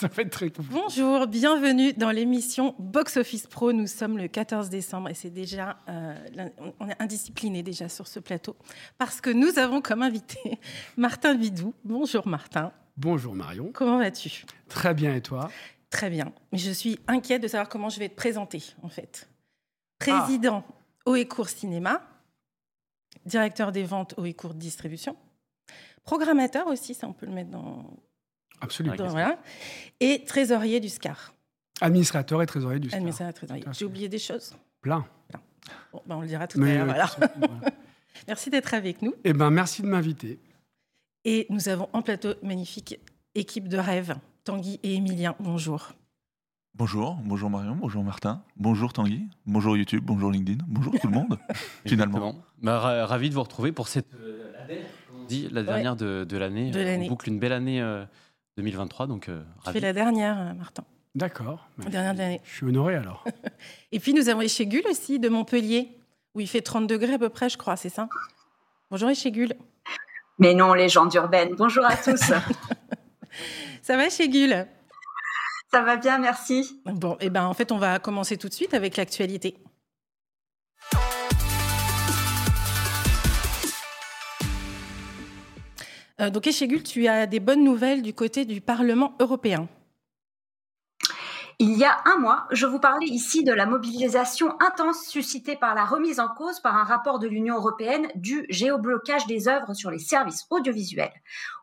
Ça va être très compliqué. Bonjour, bienvenue dans l'émission Box Office Pro. Nous sommes le 14 décembre et c'est déjà, euh, on est indiscipliné déjà sur ce plateau parce que nous avons comme invité Martin Vidou. Bonjour Martin. Bonjour Marion. Comment vas-tu? Très bien et toi? Très bien. Mais je suis inquiète de savoir comment je vais te présenter en fait. Président au Cours Cinéma, directeur des ventes au Cours Distribution, programmateur aussi, ça on peut le mettre dans Absolument. Et trésorier du SCAR. Administrateur et trésorier du SCAR. Administrateur et trésorier. J'ai oublié des choses Plein. Bon, ben on le dira tout à l'heure. merci d'être avec nous. Eh ben, merci de m'inviter. Et nous avons en plateau magnifique équipe de rêve, Tanguy et Emilien. Bonjour. Bonjour, bonjour Marion, bonjour Martin, bonjour Tanguy, bonjour YouTube, bonjour LinkedIn, bonjour tout le monde, finalement. Bah, ravi de vous retrouver pour cette euh, dit, la dernière de, l'année. On boucle une belle année 2023, euh, donc euh, ravi. la dernière, euh, Martin. D'accord. Dernière de l'année. Je suis honoré alors. Et puis nous avons Échégul aussi de Montpellier, où il fait 30 degrés à peu près, je crois, c'est ça? Bonjour Échégul. Mais non, légende urbaine. Bonjour à tous. ça va Échégul Ça va bien, merci. Bon, et eh ben en fait, on va commencer tout de suite avec l'actualité. Donc, Echegul, tu as des bonnes nouvelles du côté du Parlement européen. Il y a un mois, je vous parlais ici de la mobilisation intense suscitée par la remise en cause par un rapport de l'Union européenne du géoblocage des œuvres sur les services audiovisuels.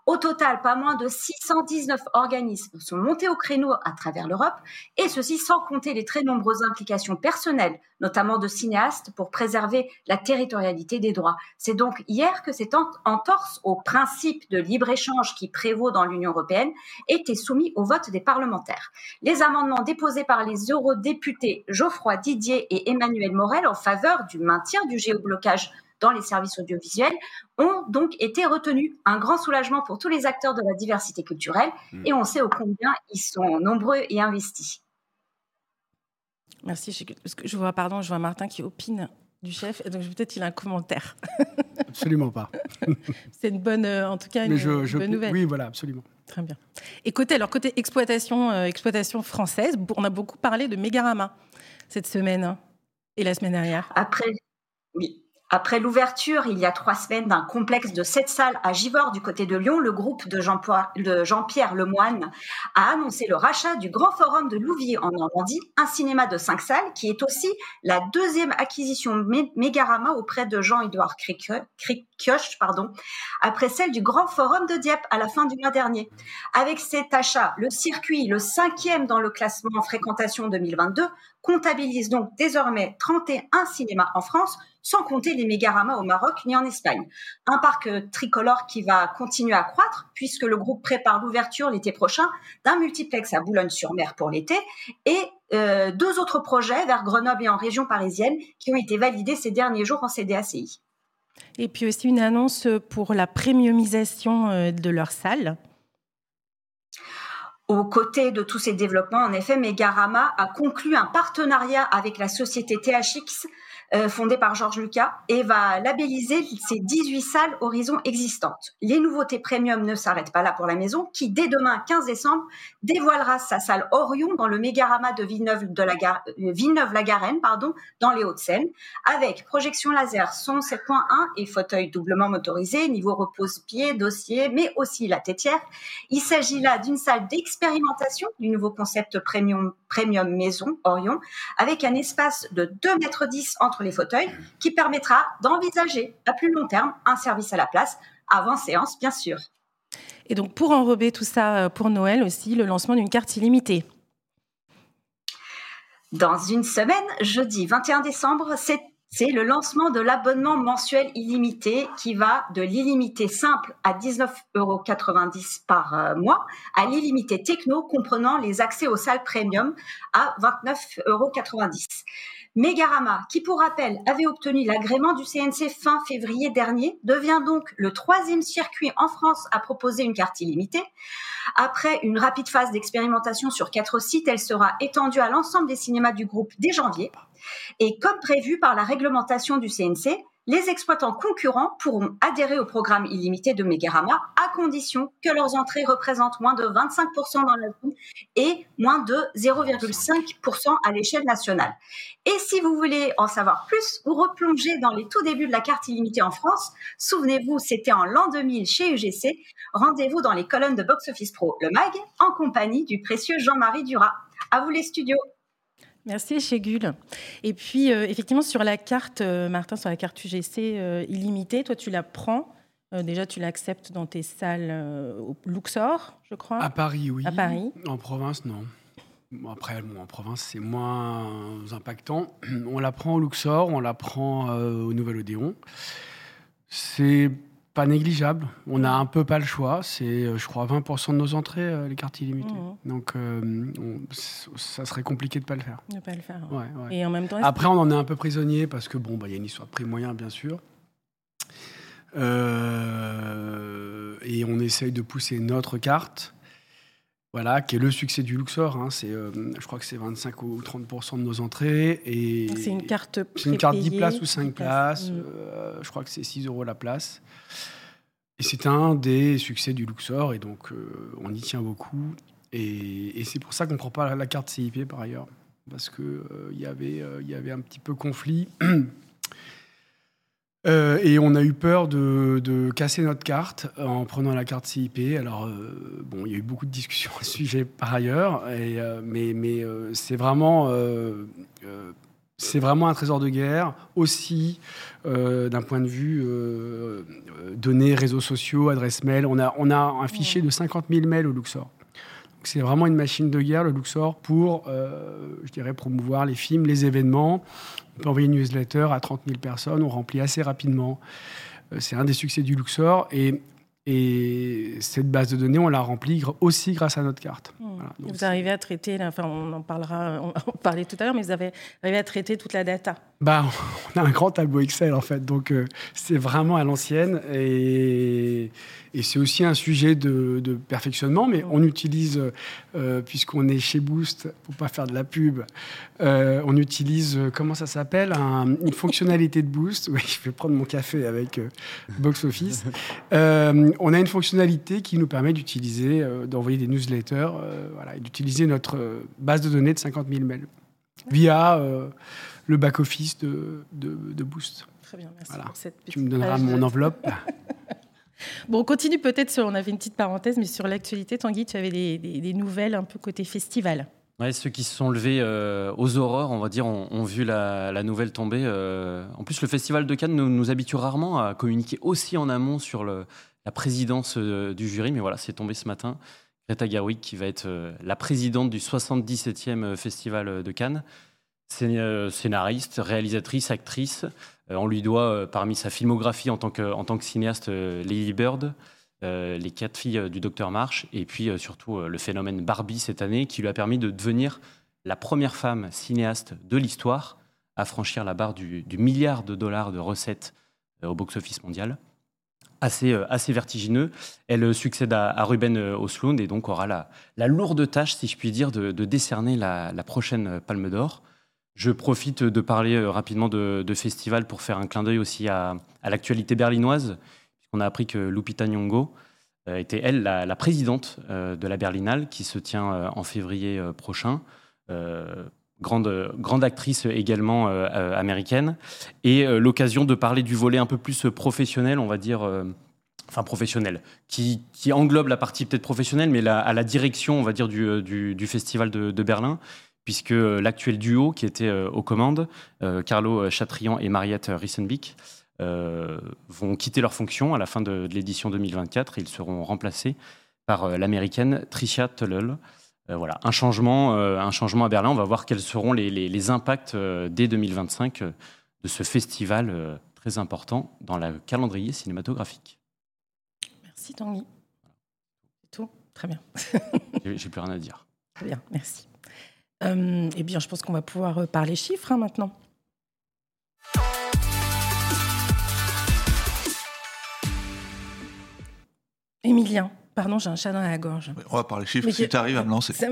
Au total, pas moins de 619 organismes sont montés au créneau à travers l'Europe, et ceci sans compter les très nombreuses implications personnelles, notamment de cinéastes, pour préserver la territorialité des droits. C'est donc hier que cette entorse au principe de libre-échange qui prévaut dans l'Union européenne était soumis au vote des parlementaires. Les amendements déposés par les eurodéputés Geoffroy Didier et Emmanuel Morel en faveur du maintien du géoblocage dans les services audiovisuels ont donc été retenus. Un grand soulagement pour tous les acteurs de la diversité culturelle mm. et on sait au combien ils sont nombreux et investis. Merci. Parce que je vois, pardon, je vois Martin qui opine du chef, et donc peut-être il a un commentaire. Absolument pas. C'est une bonne, euh, en tout cas, une, bonne nouvelle. Oui, voilà, absolument. Très bien. Et côté, alors côté exploitation, euh, exploitation française, on a beaucoup parlé de Mégarama cette semaine hein, et la semaine dernière. Après, oui, après l'ouverture, il y a trois semaines, d'un complexe de sept salles à Givors du côté de Lyon, le groupe de Jean-Pierre Lemoine a annoncé le rachat du Grand Forum de Louviers en Normandie, un cinéma de cinq salles qui est aussi la deuxième acquisition Mégarama auprès de Jean-Édouard Cricquioche, pardon, après celle du Grand Forum de Dieppe à la fin du mois dernier. Avec cet achat, le circuit, le cinquième dans le classement en fréquentation 2022, comptabilise donc désormais 31 cinémas en France, sans compter les Mégarama au Maroc ni en Espagne. Un parc euh, tricolore qui va continuer à croître puisque le groupe prépare l'ouverture l'été prochain d'un multiplex à Boulogne-sur-Mer pour l'été et euh, deux autres projets vers Grenoble et en région parisienne qui ont été validés ces derniers jours en CDACI. Et puis aussi une annonce pour la premiumisation euh, de leurs salles. Aux côtés de tous ces développements, en effet, Megarama a conclu un partenariat avec la société THX euh, fondée par Georges Lucas et va labelliser ses 18 salles Horizon existantes. Les nouveautés premium ne s'arrêtent pas là pour la maison qui, dès demain 15 décembre, dévoilera sa salle Orion dans le Mégarama de Villeneuve-la-Garenne, euh, Villeneuve pardon, dans les Hauts-de-Seine, avec projection laser, son 7.1 et fauteuil doublement motorisé, niveau repose-pied, dossier, mais aussi la tétière. Il s'agit là d'une salle d'expérimentation du nouveau concept premium, premium maison Orion, avec un espace de 2,10 mètres entre les fauteuils qui permettra d'envisager à plus long terme un service à la place, avant séance bien sûr. Et donc pour enrober tout ça euh, pour Noël aussi, le lancement d'une carte illimitée. Dans une semaine, jeudi 21 décembre, c'est c'est le lancement de l'abonnement mensuel illimité qui va de l'illimité simple à 19,90 euros par euh, mois à l'illimité techno comprenant les accès aux salles premium à 29,90 euros. Megarama, qui pour rappel avait obtenu l'agrément du CNC fin février dernier, devient donc le troisième circuit en France à proposer une carte illimitée. Après une rapide phase d'expérimentation sur quatre sites, elle sera étendue à l'ensemble des cinémas du groupe dès janvier. Et comme prévu par la réglementation du CNC, Les exploitants concurrents pourront adhérer au programme illimité de Megarama à condition que leurs entrées représentent moins de 25% dans la zone et moins de 0,5% à l'échelle nationale. Et si vous voulez en savoir plus, vous replongez dans les tout débuts de la carte illimitée en France. Souvenez-vous, c'était en l'an 2000 chez UGC. Rendez-vous dans les colonnes de Box Office Pro, le MAG, en compagnie du précieux Jean-Marie Duras. À vous les studios. Merci Chégul. Et puis, euh, effectivement, sur la carte, euh, Martin, sur la carte UGC euh, illimitée, toi, tu la prends. déjà, tu l'acceptes dans tes salles au Luxor, je crois. À Paris, oui. À Paris. En province, non. après, en province, c'est moins impactant. On la prend au Luxor, on la prend au Nouvel Odéon. C'est pas négligeable. On n'a un peu pas le choix. C'est, euh, je crois, 20% de nos entrées, euh, les cartes illimitées. Mmh. Donc, euh, ça serait compliqué de pas le faire. Ne pas le faire. Et en même temps. Après, on en est un peu prisonnier parce que bon, bah, il y a une histoire de prix moyen, bien sûr. et on essaye de pousser notre carte. Voilà, qui est le succès du Luxor. Hein. C'est, je crois que c'est 25 ou 30% de nos entrées. Et c'est une carte C'est une carte 10 places ou 5 places. Mmh. je crois que c'est 6 euros la place. Et c'est un des succès du Luxor, et donc euh, on y tient beaucoup. Et, c'est pour ça qu'on ne prend pas la, carte CIP par ailleurs, parce qu'il euh, y, avait, euh, y avait un petit peu conflit. et on a eu peur de, casser notre carte en prenant la carte CIP. Alors, bon, il y a eu beaucoup de discussions à ce sujet par ailleurs, et, mais, mais c'est vraiment c'est vraiment un trésor de guerre, aussi euh, d'un point de vue euh, euh, données, réseaux sociaux, adresses mail. On a, on a un fichier de 50 000 mails au Luxor. C'est vraiment une machine de guerre, le Luxor, pour, je dirais, promouvoir les films, les événements. On peut envoyer une newsletter à 30 000 personnes, on remplit assez rapidement. C'est un des succès du Luxor. Et et cette base de données, on la remplit aussi grâce à notre carte. Mmh. vous arrivez à traiter, enfin on en parlera, on en parlait tout à l'heure, mais vous avez arrivé à traiter toute la data. Bah, on a un grand tableau Excel en fait, donc euh, c'est vraiment à l'ancienne et, et c'est aussi un sujet de, perfectionnement, mais on utilise, euh, puisqu'on est chez Boost, pour pas faire de la pub, euh, on utilise, comment ça s'appelle, une fonctionnalité de Boost. Oui, je vais prendre mon café avec Box Office. on a une fonctionnalité qui nous permet d'utiliser, d'envoyer des newsletters, voilà, et d'utiliser notre base de données de 50 000 mails via le back-office de, de, Boost. Très bien, merci pour cette petite Tu me donneras mon enveloppe. bon, on continue peut-être sur, on avait une petite parenthèse, mais sur l'actualité, Tanguy, tu avais des, nouvelles un peu côté festival. Ouais, ceux qui se sont levés euh, aux aurores, on va dire, ont, vu la, nouvelle tomber. Euh. En plus, le Festival de Cannes nous, nous, habitue rarement à communiquer aussi en amont sur la présidence euh, du jury, mais voilà, c'est tombé ce matin. Greta Gerwig, qui va être la présidente du 77e Festival de Cannes. Scénariste, réalisatrice, actrice. Euh, on lui doit, euh, parmi sa filmographie en tant que, cinéaste, Lady Bird, Les quatre filles du docteur March, et puis surtout le phénomène Barbie cette année, qui lui a permis de devenir la première femme cinéaste de l'histoire à franchir la barre du, milliard de dollars de recettes au box-office mondial. Assez, assez, vertigineux. Elle succède à, Ruben Oslund et donc aura la, lourde tâche, si je puis dire, de, décerner la, prochaine Palme d'Or. Je profite de parler euh, rapidement de, festival pour faire un clin d'œil aussi à, l'actualité berlinoise, puisqu'on a appris que Lupita Nyong'o euh, était, elle, la, présidente euh, de la Berlinale, qui se tient en février prochain. grande, grande actrice également américaine. Et l'occasion de parler du volet un peu plus professionnel, on va dire enfin professionnel, qui, englobe la partie peut-être professionnelle, mais à la direction, on va dire, du, festival de Berlin, puisque euh, l'actuel duo qui était euh, aux commandes, euh, Carlo Chatrian et Mariette Rissenbeek, vont quitter leurs fonctions à la fin de, l'édition 2024 et ils seront remplacés par l'américaine Tricia Tullel. voilà, un changement, un changement à Berlin. On va voir quels seront les, impacts dès 2025 de ce festival très important dans le calendrier cinématographique. Merci Tanguy. C'est tout Très bien. J'ai plus rien à dire. Très bien, merci. Euh, eh bien, je pense qu'on va pouvoir euh, parler chiffres hein, maintenant. Émilien, pardon, j'ai un chat dans la gorge. on va parler chiffres si tu arrives à me lancer.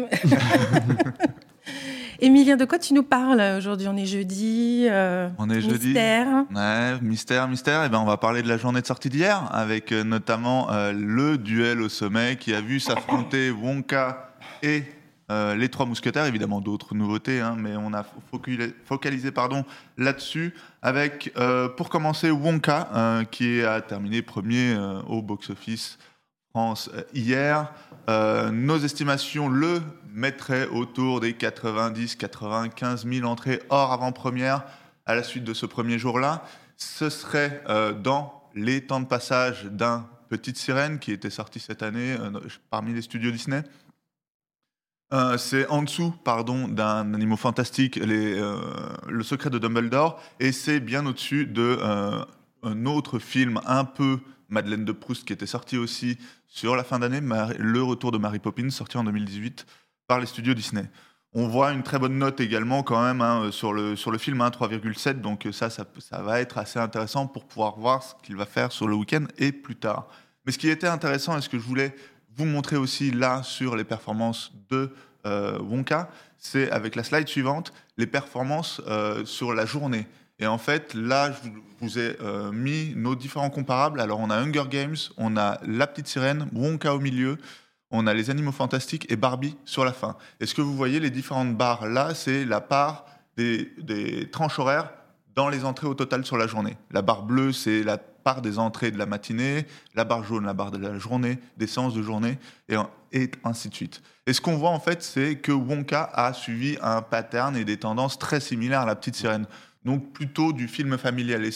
Émilien, de quoi tu nous parles aujourd'hui? On est jeudi. Euh, on est jeudi. Mystère. Ouais, mystère, mystère. Et eh ben, on va parler de la journée de sortie d'hier, avec euh, notamment euh, le duel au sommet qui a vu s'affronter Wonka et les trois mousquetaires. Évidemment, d'autres nouveautés, hein, mais on a focalisé, pardon, là-dessus. Avec, pour commencer, Wonka, qui a terminé premier au box-office France hier. nos estimations le mettrait autour des 90-95 000 entrées hors avant-première à la suite de ce premier jour-là. Ce serait euh, dans les temps de passage d'un Petite Sirène qui était sorti cette année euh, parmi les studios Disney. Euh, c'est en dessous, pardon, d'un Animaux Fantastique, les, Le Secret de Dumbledore, et c'est bien au-dessus de un autre film un peu Madeleine de Proust qui était sorti aussi sur la fin d'année, Le Retour de Mary Poppins, sorti en 2018 par les studios Disney. On voit une très bonne note également quand même hein, sur, le, film, 3,7. Hein, donc ça, ça, ça, va être assez intéressant pour pouvoir voir ce qu'il va faire sur le week-end et plus tard. Mais ce qui était intéressant et ce que je voulais vous montrer aussi là sur les performances de euh, Wonka, c'est avec la slide suivante, les performances euh, sur la journée. Et en fait, là, je vous ai euh, mis nos différents comparables. Alors, on a Hunger Games, on a La Petite Sirène, Wonka au milieu, on a les animaux fantastiques et Barbie sur la fin. est ce que vous voyez, les différentes barres là, c'est la part des, tranches horaires dans les entrées au total sur la journée. La barre bleue, c'est la part des entrées de la matinée, la barre jaune, la barre de la journée, des séances de journée, et, ainsi de suite. Et ce qu'on voit en fait, c'est que Wonka a suivi un pattern et des tendances très similaires à la petite sirène. Donc plutôt du film familial. Et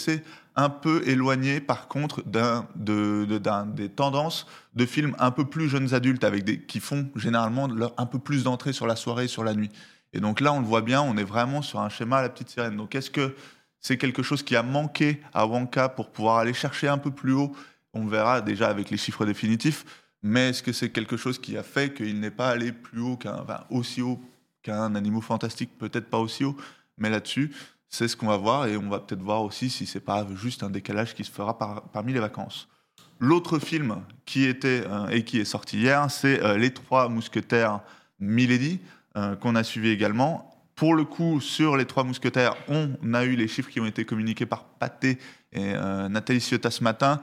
un peu éloigné par contre d'un, des tendances de films un peu plus jeunes adultes avec qui font généralement un peu plus d'entrée sur la soirée et sur la nuit. Et donc là, on le voit bien, on est vraiment sur un schéma à la petite sirène. Donc est-ce que c'est quelque chose qui a manqué à Wonka pour pouvoir aller chercher un peu plus haut On verra déjà avec les chiffres définitifs. Mais est-ce que c'est quelque chose qui a fait qu'il n'est pas allé plus haut qu'un, aussi haut qu'un Animaux Fantastique? Peut-être pas aussi haut, mais là-dessus, c'est ce qu'on va voir et on va peut-être voir aussi si c'est pas juste un décalage qui se fera parmi les vacances. L'autre film qui était euh, et qui est sorti hier, c'est euh, Les Trois Mousquetaires Milady euh, qu'on a suivi également. Pour le coup, sur Les Trois Mousquetaires, on a eu les chiffres qui ont été communiqués par Pathé et Nathalie Ciotta ce matin.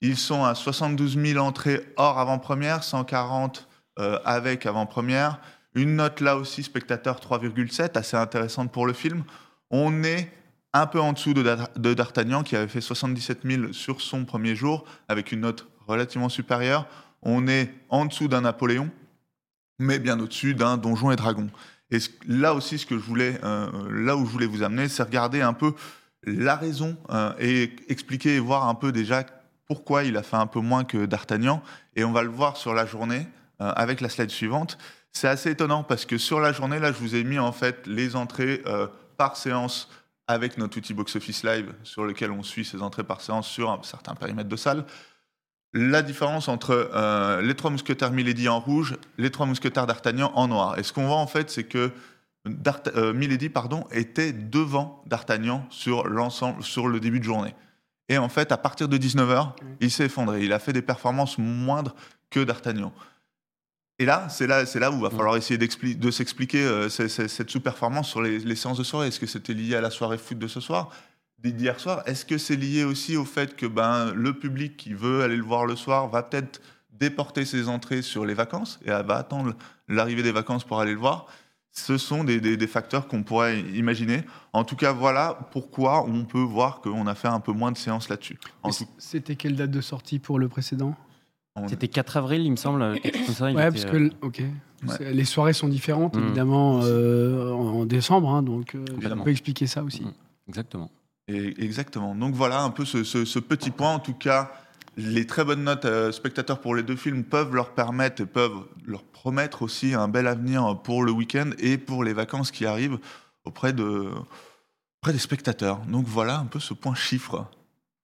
Ils sont à 72 000 entrées hors avant-première, 140 avec avant-première. Une note là aussi, spectateur 3,7, assez intéressante pour le film. On est un peu en dessous de, D'Artagnan, qui avait fait 77 000 sur son premier jour, avec une note relativement supérieure. On est en dessous d'un Napoléon, mais bien au-dessus d'un Donjon et Dragon. Et là aussi, ce que je voulais, euh, là où je voulais vous amener, c'est regarder un peu la raison euh, et expliquer et voir un peu déjà pourquoi il a fait un peu moins que D'Artagnan. Et on va le voir sur la journée euh, avec la slide suivante. C'est assez étonnant parce que sur la journée, là, je vous ai mis en fait les entrées par séance avec notre outil Box Office Live sur lequel on suit ces entrées par séance sur un certain périmètre de salle. La différence entre euh, les trois mousquetaires Milady en rouge, les trois mousquetaires d'Artagnan en noir. Et ce qu'on voit en fait, c'est que euh, Milady pardon, était devant d'Artagnan sur l'ensemble, sur le début de journée. Et en fait, à partir de 19h, il s'est effondré. Il a fait des performances moindres que d'Artagnan. Et là, c'est là, c'est là où il va falloir essayer de s'expliquer euh, cette sous-performance sur les, séances de soirée. Est-ce que c'était lié à la soirée foot de ce soir, d'hier soir Est-ce que c'est lié aussi au fait que ben, le public qui veut aller le voir le soir va peut-être déporter ses entrées sur les vacances et va attendre l'arrivée des vacances pour aller le voir ce sont des, des facteurs qu'on pourrait imaginer. En tout cas, voilà pourquoi on peut voir qu'on a fait un peu moins de séances là-dessus. C'était quelle date de sortie pour le précédent? C'était 4 avril, il me semble. ouais, parce que euh, ok. Les soirées sont différentes, mm. évidemment, euh, en, décembre, hein, donc euh, on peut expliquer ça aussi. Mm. Exactement. Exactement. Donc voilà un peu ce, petit point. En tout cas, les très bonnes notes spectateurs pour les deux films peuvent leur permettre et peuvent leur promettre aussi un bel avenir pour le week-end et pour les vacances qui arrivent auprès, de, auprès des spectateurs. Donc voilà un peu ce point chiffre.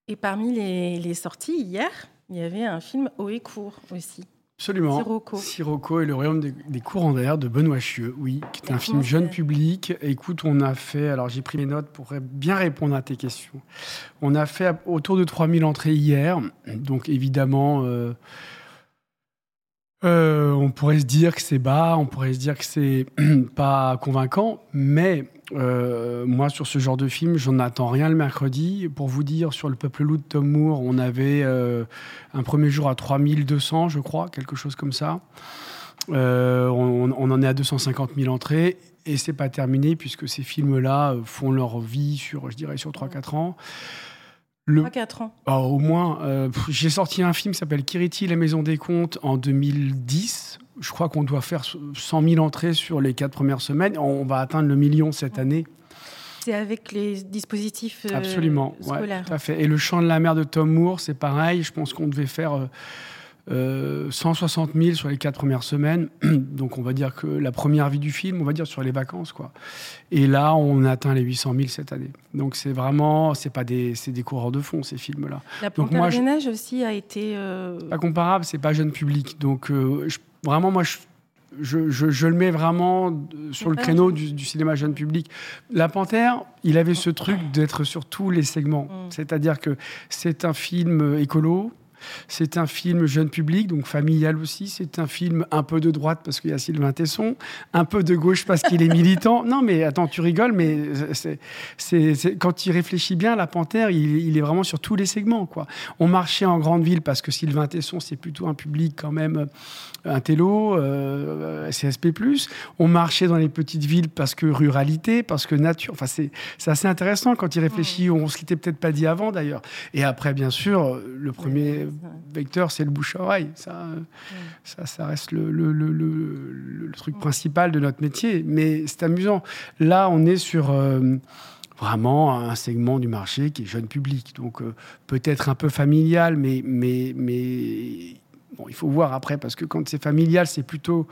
Et parmi les, les sorties hier, il y avait un film haut et court aussi. Absolument. Sirocco. Sirocco et le royaume des, des courants d'air de Benoît Chieux, oui, qui est un film jeune public. Écoute, on a fait, alors j'ai pris mes notes pour bien répondre à tes questions. On a fait autour de 3000 entrées hier, donc évidemment, euh, on pourrait se dire que c'est bas, on pourrait se dire que c'est pas convaincant, mais moi, sur ce genre de film, j'en attends rien le mercredi. Pour vous dire, sur Le Peuple Loup de Tom Moore, on avait un premier jour à 3200, je crois, quelque chose comme ça. on, en est à 250 000 entrées et c'est pas terminé puisque ces films-là euh, font leur vie sur, je dirais, sur 3-4 ans. 3-4 ans. Ah, au moins. Euh, j'ai sorti un film qui s'appelle Kiriti, la maison des comptes, en 2010. Je crois qu'on doit faire 100 000 entrées sur les 4 premières semaines. On va atteindre le million cette année. C'est avec les dispositifs euh, Absolument, scolaires. tout à fait. Et le chant de la mer de Tom Moore, c'est pareil. Je pense qu'on devait faire 160 euh, 000 sur les quatre premières semaines. Donc on va dire que la première vie du film, on va dire sur les vacances. quoi. Et là, on a atteint les 800 000 cette année. Donc c'est vraiment, c'est pas des, c'est des coureurs de fond ces films-là. La Panthère des Neiges aussi a été... Euh, pas comparable, c'est pas jeune public. Donc euh, vraiment, moi, je, je, je, le mets vraiment sur le créneau du, cinéma jeune public. La Panthère, il avait ce truc d'être sur tous les segments. Mm. C'est-à-dire que c'est un film écolo, c'est un film jeune public, donc familial aussi. C'est un film un peu de droite parce qu'il y a Sylvain Tesson, un peu de gauche parce qu'il est militant. Non, mais attends, tu rigoles, mais c'est, quand il réfléchit bien, La Panthère, il, est vraiment sur tous les segments. Quoi. On marchait en grande ville parce que Sylvain Tesson, c'est plutôt un public quand même, euh, un télo, euh, CSP+. On marchait dans les petites villes parce que ruralité, parce que nature. Enfin, c'est, assez intéressant quand il réfléchit. On ne se l'était peut-être pas dit avant d'ailleurs. Et après, bien sûr, le premier vecteur, c'est le bouche-oreille. Ça, ça, ça, reste le, le, le, le, truc principal de notre métier. Mais c'est amusant. Là, on est sur euh, vraiment un segment du marché qui est jeune public. Donc, euh, peut-être un peu familial, mais, mais, mais bon, il faut voir après, parce que quand c'est familial, c'est plutôt.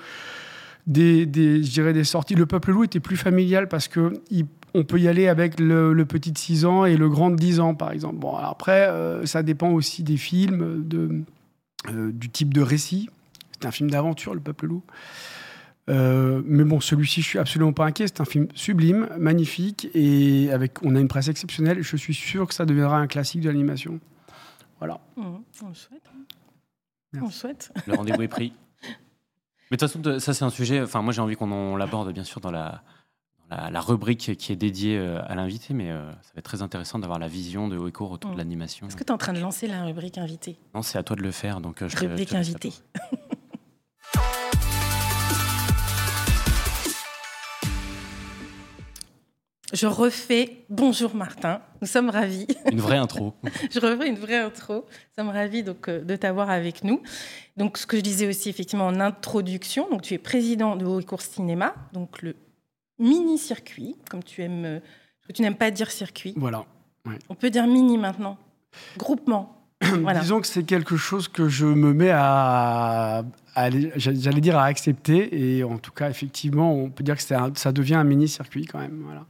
Des, des, je dirais des sorties. Le Peuple Loup était plus familial parce que il, on peut y aller avec le, petit de 6 ans et le grand de 10 ans, par exemple. Bon, après, euh, ça dépend aussi des films, de, euh, du type de récit. C'est un film d'aventure, Le Peuple Loup. Euh, mais bon, celui-ci, je suis absolument pas inquiet. C'est un film sublime, magnifique, et avec, on a une presse exceptionnelle. Je suis sûr que ça deviendra un classique de l'animation. Voilà. Mmh, on le souhaite. Hein. On le souhaite. Le rendez-vous est pris. Mais de toute façon, ça c'est un sujet. Enfin, moi j'ai envie qu'on l'aborde bien sûr dans la la, rubrique qui est dédiée euh, à l'invité, mais euh, ça va être très intéressant d'avoir la vision de court autour de mm. l'animation. Est-ce que tu es en train de lancer la rubrique invité? Non, c'est à toi de le faire. Donc, euh, je rubrique invité. Je refais Bonjour Martin, nous sommes ravis. Une vraie intro. je refais une vraie intro. Nous sommes ravis donc, de t'avoir avec nous. Donc, ce que je disais aussi effectivement en introduction, donc, tu es président de Haut Cours Cinéma, donc le mini-circuit, comme tu aimes, euh, tu n'aimes pas dire circuit. Voilà. On peut dire mini maintenant. Groupement. Disons que c'est quelque chose que je me mets à, j'allais dire à accepter, et en tout cas, effectivement, on peut dire que ça devient un mini-circuit quand même. Voilà.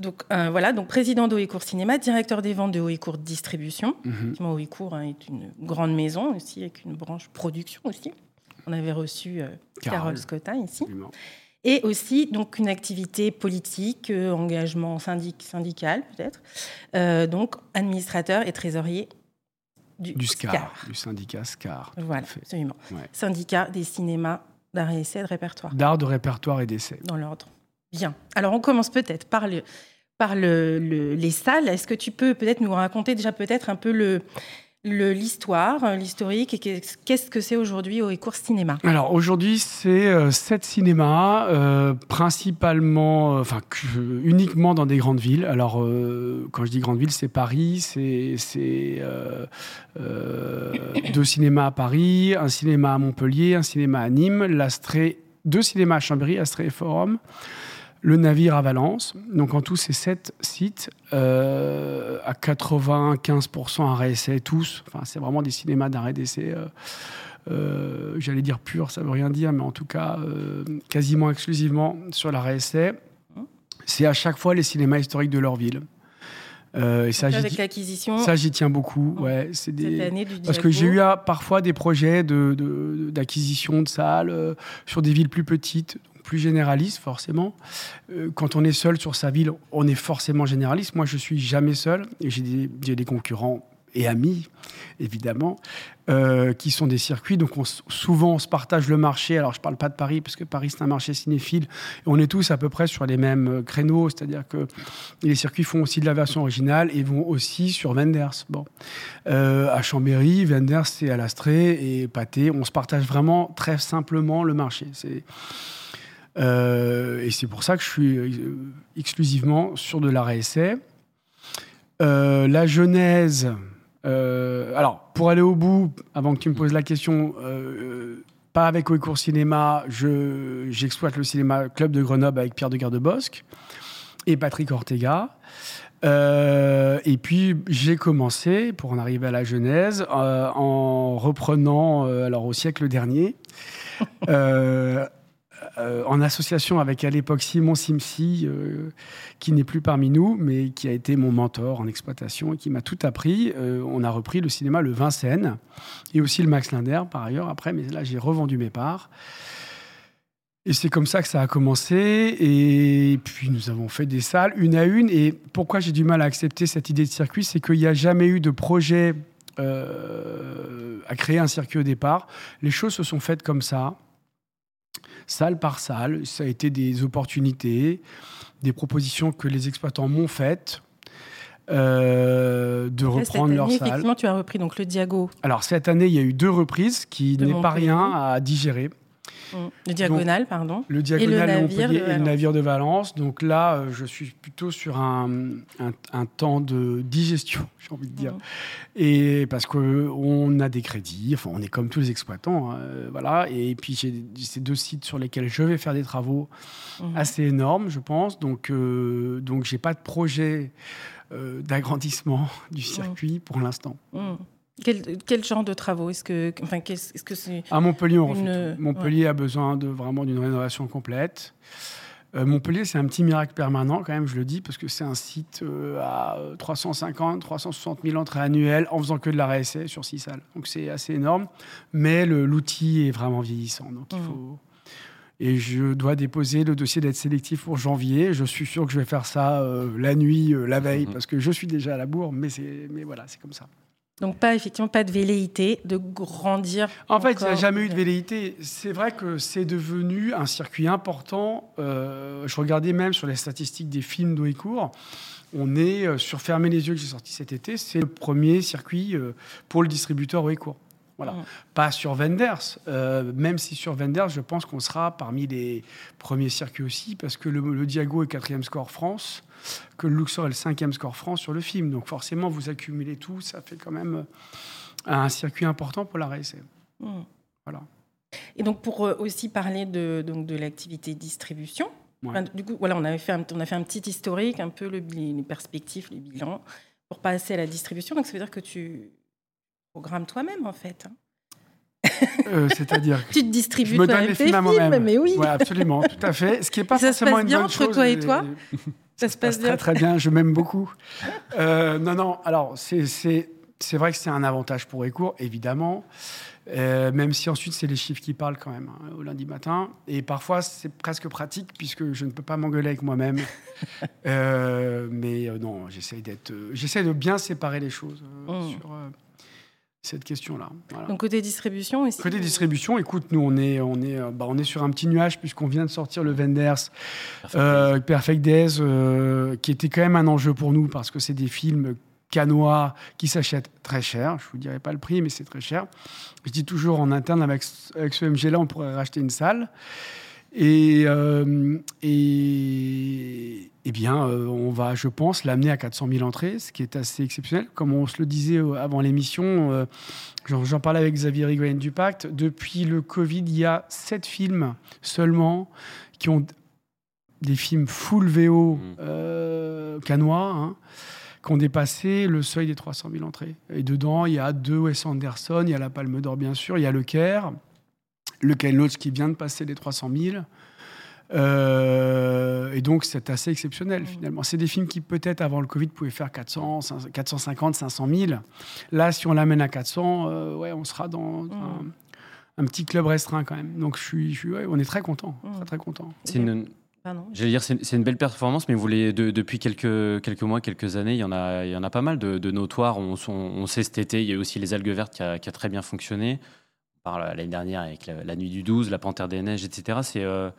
Donc euh, voilà, donc président d'Oecourt Cinéma, directeur des ventes de Distribution. Mm hein, est une grande maison aussi, avec une branche production aussi. On avait reçu euh, Carole, Carole ici et aussi donc une activité politique, euh, engagement syndical peut-être, euh, donc administrateur et trésorier du, du SCAR, du syndicat SCAR. Voilà, absolument. Syndicat des cinémas d'art et essai de répertoire. D'art, de répertoire et d'essai. Dans l'ordre. Bien. Alors on commence peut-être par, le, par le, les salles. Est-ce que tu peux peut-être nous raconter déjà peut-être un peu le, l'histoire, euh, l'historique, et qu'est-ce que c'est aujourd'hui au Écourt Cinéma? Alors aujourd'hui, c'est euh, sept cinémas, euh, principalement, enfin uniquement dans des grandes villes. Alors quand je dis grandes villes, c'est Paris, c'est deux cinémas à Paris, un cinéma à Montpellier, un cinéma à Nîmes, l'Astrée, deux cinémas à Chambéry, Astrée et Forum le navire à Valence. Donc en tout, c'est sept sites euh, à 95% arrêt essai tous. Enfin, c'est vraiment des cinémas d'arrêt d'essai. Euh, euh, j'allais dire pur, ça veut rien dire, mais en tout cas quasiment exclusivement sur l'arrêt essai. C'est à chaque fois les cinémas historiques de leur ville. et ça, avec l'acquisition. Ça, j'y tiens beaucoup. Ouais, c'est des... Parce que j'ai eu parfois des projets d'acquisition de, de, de, salles sur des villes plus petites plus généraliste, forcément. Euh, quand on est seul sur sa ville, on est forcément généraliste. Moi, je suis jamais seul et j'ai des, concurrents et amis, évidemment, euh, qui sont des circuits. Donc souvent, on se partage le marché. Alors, je ne parle pas de Paris, parce que Paris, c'est un marché cinéphile. On est tous à peu près sur les mêmes euh, créneaux, c'est-à-dire que les circuits font aussi de la version originale et vont aussi sur Wenders. Bon. À Chambéry, Wenders, c'est à l'Astrée et Pâté. On se partage vraiment très simplement le marché. Et c'est pour ça que je suis exclusivement sur de l'art essai. la genèse, euh, alors, pour aller au bout, avant que tu me poses la question, euh, pas avec Ouécourt Cinéma, j'exploite le cinéma Club de Grenoble avec Pierre de Gardebosque et Patrick Ortega. Euh, et puis j'ai commencé, pour en arriver à la genèse, en reprenant, alors au siècle dernier, euh, en association avec à l'époque Simon Simsi, euh, qui n'est plus parmi nous, mais qui a été mon mentor en exploitation et qui m'a tout appris. Euh, on a repris le cinéma Le Vincennes et aussi le Max Linder par ailleurs après, mais là j'ai revendu mes parts. Et c'est comme ça que ça a commencé. Et puis nous avons fait des salles une à une. Et pourquoi j'ai du mal à accepter cette idée de circuit, c'est qu'il n'y a jamais eu de projet à créer un circuit au départ. Les choses se sont faites comme ça salle par salle. Ça a été des opportunités, des propositions que les exploitants m'ont faites. Euh, de reprendre leur salle. Effectivement, tu as repris donc le Diago. Alors cette année, il y a eu deux reprises, qui n'est pas rien à digérer. Le diagonal, pardon. Le diagonal et le navire, de le navire de Valence. Donc là, euh, je suis plutôt sur un, un, temps de digestion, j'ai envie de dire. Mhm. Et parce qu'on a des crédits, enfin, on est comme tous les exploitants. Hein, voilà. Et puis, j'ai ces deux sites sur lesquels je vais faire des travaux mhm. assez énormes, je pense. Donc, euh, donc j'ai pas de projet euh, d'agrandissement du circuit pour l'instant. Quel, genre de travaux Est-ce que, enfin, est-ce que c'est à Montpellier, on Montpellier a besoin de vraiment d'une rénovation complète. Euh, Montpellier, c'est un petit miracle permanent quand même, je le dis, parce que c'est un site euh, à 350, 360 000 entrées annuelles en faisant que de la RSA sur six salles. Donc c'est assez énorme, mais l'outil est vraiment vieillissant. Donc il mmh. faut et je dois déposer le dossier d'être sélectif pour janvier. Je suis sûr que je vais faire ça euh, la nuit, la veille, mmh. parce que je suis déjà à la bourre, mais, mais voilà, c'est comme ça. Donc pas effectivement pas de velléité de grandir. En fait, il n'y a jamais eu de velléité. C'est vrai que c'est devenu un circuit important. Euh, je regardais même sur les statistiques des films d'Oécourt. On est euh, sur Fermer les yeux que j'ai sorti cet été. C'est le premier circuit euh, pour le distributeur Oécourt. Voilà. Mm. Pas sur Venders, même si sur Venders, je pense qu'on sera parmi les premiers circuits aussi, parce que le, le Diago est quatrième score France que le Luxor est le cinquième score France sur le film. Donc forcément, vous accumulez tout, ça fait quand même euh, un circuit important pour la RSC. Hmm. Voilà. Et donc pour euh, aussi parler de, donc, de l'activité distribution, du coup, voilà, on, avait fait un, on a fait un petit historique, un peu le, les perspectives, les bilans, pour passer à la distribution. Donc ça veut dire que tu programmes toi-même en fait. Hein. Euh, c'est-à-dire tu te distribues toi-même tes films, mais oui. absolument, tout à fait. Ce qui est pas ça forcément se passe bien entre toi et toi. Ça, se passe, très très bien. Je m'aime beaucoup. Euh, non, non. Alors c'est vrai que c'est un avantage pour Ecourt, évidemment. Euh, même si ensuite c'est les chiffres qui parlent quand même hein, au lundi matin. Et parfois c'est presque pratique puisque je ne peux pas m'engueuler avec moi-même. mais non, j'essaie d'être, j'essaie de bien séparer les choses sur cette question-là. Donc côté distribution aussi Côté distribution, écoute, nous on est, on est, euh, bah, on est sur un petit nuage puisqu'on vient de sortir le Wenders Perfect Days, euh, euh, qui était quand même un enjeu pour nous parce que c'est des films canois qui s'achètent très cher. Je ne vous dirai pas le prix, mais c'est très cher. Je dis toujours en interne, avec, avec ce MG-là, on pourrait racheter une salle. Et, euh, et, eh bien, euh, on va, je pense, l'amener à 400 000 entrées, ce qui est assez exceptionnel. Comme on se le disait euh, avant l'émission, j'en parlais avec Xavier Rigoyen du Pacte, depuis le Covid, il y a sept films seulement qui ont des films full VO mmh. canois, hein, qui ont dépassé le seuil des 300 000 entrées. Et dedans, il y a deux Wes Anderson, il y a La Palme d'Or, bien sûr, il y a Le Caire le Ken qui vient de passer les 300 000. Euh, et donc, c'est assez exceptionnel mmh. finalement. C'est des films qui, peut-être avant le Covid, pouvaient faire 400, 450, 500 000. Là, si on l'amène à 400, euh, ouais, on sera dans mmh. un, petit club restreint quand même. Donc, je suis, on est très content. Mmh. Très, très content. C'est une, J'allais dire, c'est une belle performance, mais vous voulez, depuis quelques, quelques mois, quelques années, il y en a, il y en a pas mal de, notoires. On, on, sait cet été, il y a aussi Les Algues Vertes qui a, qui a très bien fonctionné. Par l'année dernière avec la, Nuit du 12, La Panthère des Neiges, etc. C'est euh,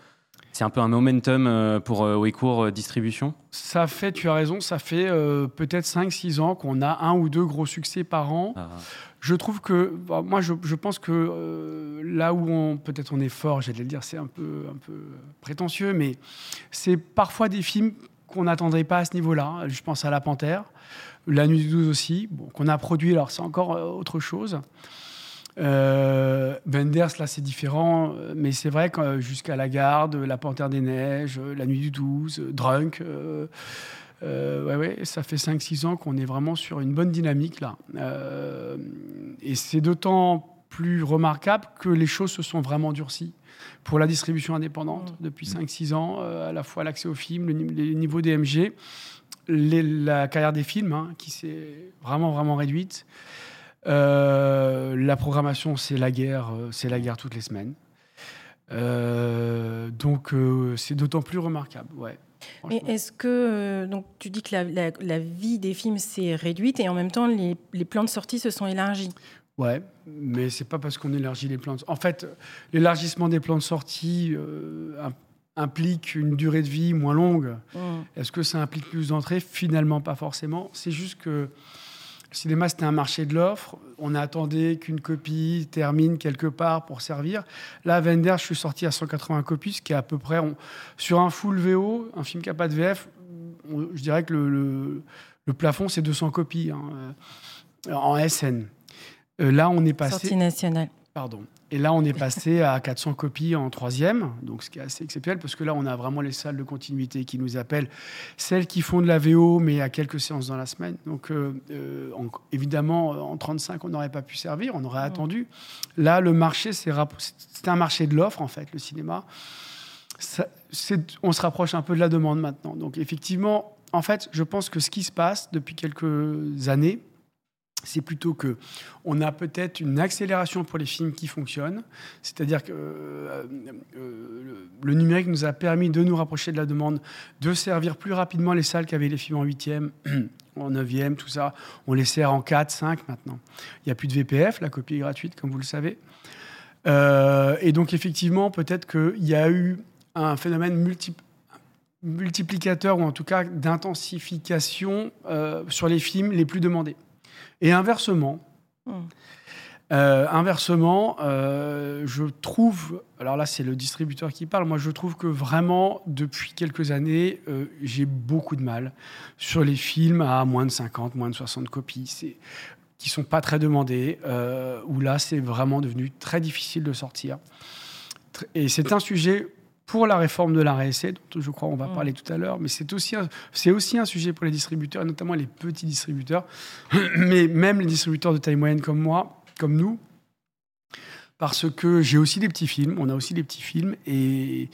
c'est un peu un momentum euh, pour euh, Distribution? Ça fait, tu as raison, ça fait euh, peut-être 5-6 ans qu'on a un ou deux gros succès par an. Ah. Je trouve que, bah, moi, je, je, pense que euh, là où on, peut-être on est fort, j'allais le dire, c'est un peu, un peu prétentieux, mais c'est parfois des films qu'on n'attendrait pas à ce niveau-là. Je pense à La Panthère, La Nuit du 12 aussi, bon, qu'on a produit, alors c'est encore autre chose. Euh, Wenders, là, c'est différent, mais c'est vrai que euh, jusqu'à La Garde, La Panthère des Neiges, La Nuit du 12, Drunk, euh, ouais, ouais, ça fait 5-6 ans qu'on est vraiment sur une bonne dynamique là. Euh, et c'est d'autant plus remarquable que les choses se sont vraiment durcies pour la distribution indépendante mmh. depuis 5-6 ans, euh, à la fois l'accès aux films, le, les niveaux DMG, la carrière des films hein, qui s'est vraiment vraiment réduite. La programmation, c'est la guerre, c'est la guerre toutes les semaines. donc c'est d'autant plus remarquable. Ouais. Mais est-ce que, euh, donc tu dis que la, vie des films s'est réduite et en même temps les, plans de sortie se sont élargis Ouais, mais c'est pas parce qu'on élargit les plans. De... En fait, l'élargissement des plans de sortie euh, implique une durée de vie moins longue. Mmh. Est-ce que ça implique plus d'entrées? Finalement, pas forcément. C'est juste que cinéma, c'était un marché de l'offre. On attendait qu'une copie termine quelque part pour servir. Là, Vender, je suis sorti à 180 copies, ce qui est à peu près... sur un full VO, un film qui n'a pas de VF, je dirais que le, plafond, c'est 200 copies hein, en SN. Euh, là, on est passé... Sortie nationale. Pardon. Et là, on est passé à 400 copies en troisième, donc ce qui est assez exceptionnel, parce que là, on a vraiment les salles de continuité qui nous appellent, celles qui font de la VO, mais à quelques séances dans la semaine. Donc, euh, euh, évidemment, en 35, on n'aurait pas pu servir, on aurait attendu. Là, le marché, c'est un marché de l'offre, en fait, le cinéma. on se rapproche un peu de la demande maintenant. Donc, effectivement, en fait, je pense que ce qui se passe depuis quelques années, c'est plutôt que on a peut-être une accélération pour les films qui fonctionnent, c'est-à-dire que euh, euh, le numérique nous a permis de nous rapprocher de la demande, de servir plus rapidement les salles qui avaient les films en 8e, en 9e, tout ça. On les sert en 4, 5 maintenant. Il n'y a plus de VPF, la copie est gratuite, comme vous le savez. Euh, et donc effectivement, peut-être qu'il y a eu un phénomène multiplicateur, ou en tout cas d'intensification sur les films les plus demandés. Et inversement, hmm. euh, inversement, euh, je trouve, alors là c'est le distributeur qui parle, moi je trouve que vraiment depuis quelques années, euh, j'ai beaucoup de mal sur les films à moins de 50, moins de 60 copies, qui sont pas très demandés, où là c'est vraiment devenu très difficile de sortir. Et c'est un sujet pour la réforme de la RSC, dont je crois on va mm. parler tout à l'heure, mais c'est aussi, un, aussi un sujet pour les distributeurs, et notamment les petits distributeurs, mais même les distributeurs de taille moyenne comme moi, comme nous, parce que j'ai aussi des petits films, on a aussi des petits films, et,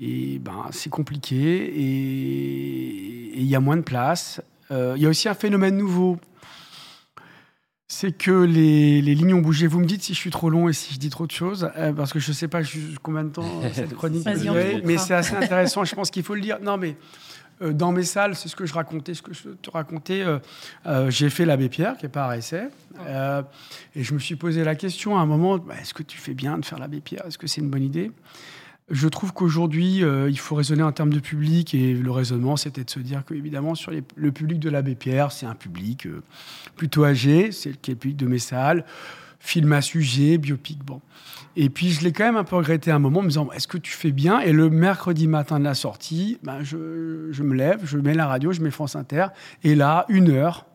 et ben, c'est compliqué, et il y a moins de place. Euh, il y a aussi un phénomène nouveau c'est que les, lignes ont bougé. Vous me dites si je suis trop long et si je dis trop de choses, euh, parce que je ne sais pas combien de temps euh, cette chronique va durer, mais c'est assez intéressant. je pense qu'il faut le dire. Non, mais euh, dans mes salles, c'est ce que je racontais, ce que je te racontais. j'ai fait l'abbé Pierre, qui n'est pas essai, et je me suis posé la question à un moment bah, est-ce que tu fais bien de faire l'abbé Pierre? Est-ce que c'est une bonne idée? Je trouve qu'aujourd'hui, euh, il faut raisonner en termes de public et le raisonnement, c'était de se dire que, évidemment, sur le public de l'abbé Pierre, c'est un public euh, plutôt âgé, c'est le public de mes salles, film à sujet, biopic, bon. Et puis, je l'ai quand même un peu regretté un moment, en me disant est-ce que tu fais bien? Et le mercredi matin de la sortie, ben, je, je me lève, je mets la radio, je mets France Inter, et là, une heure,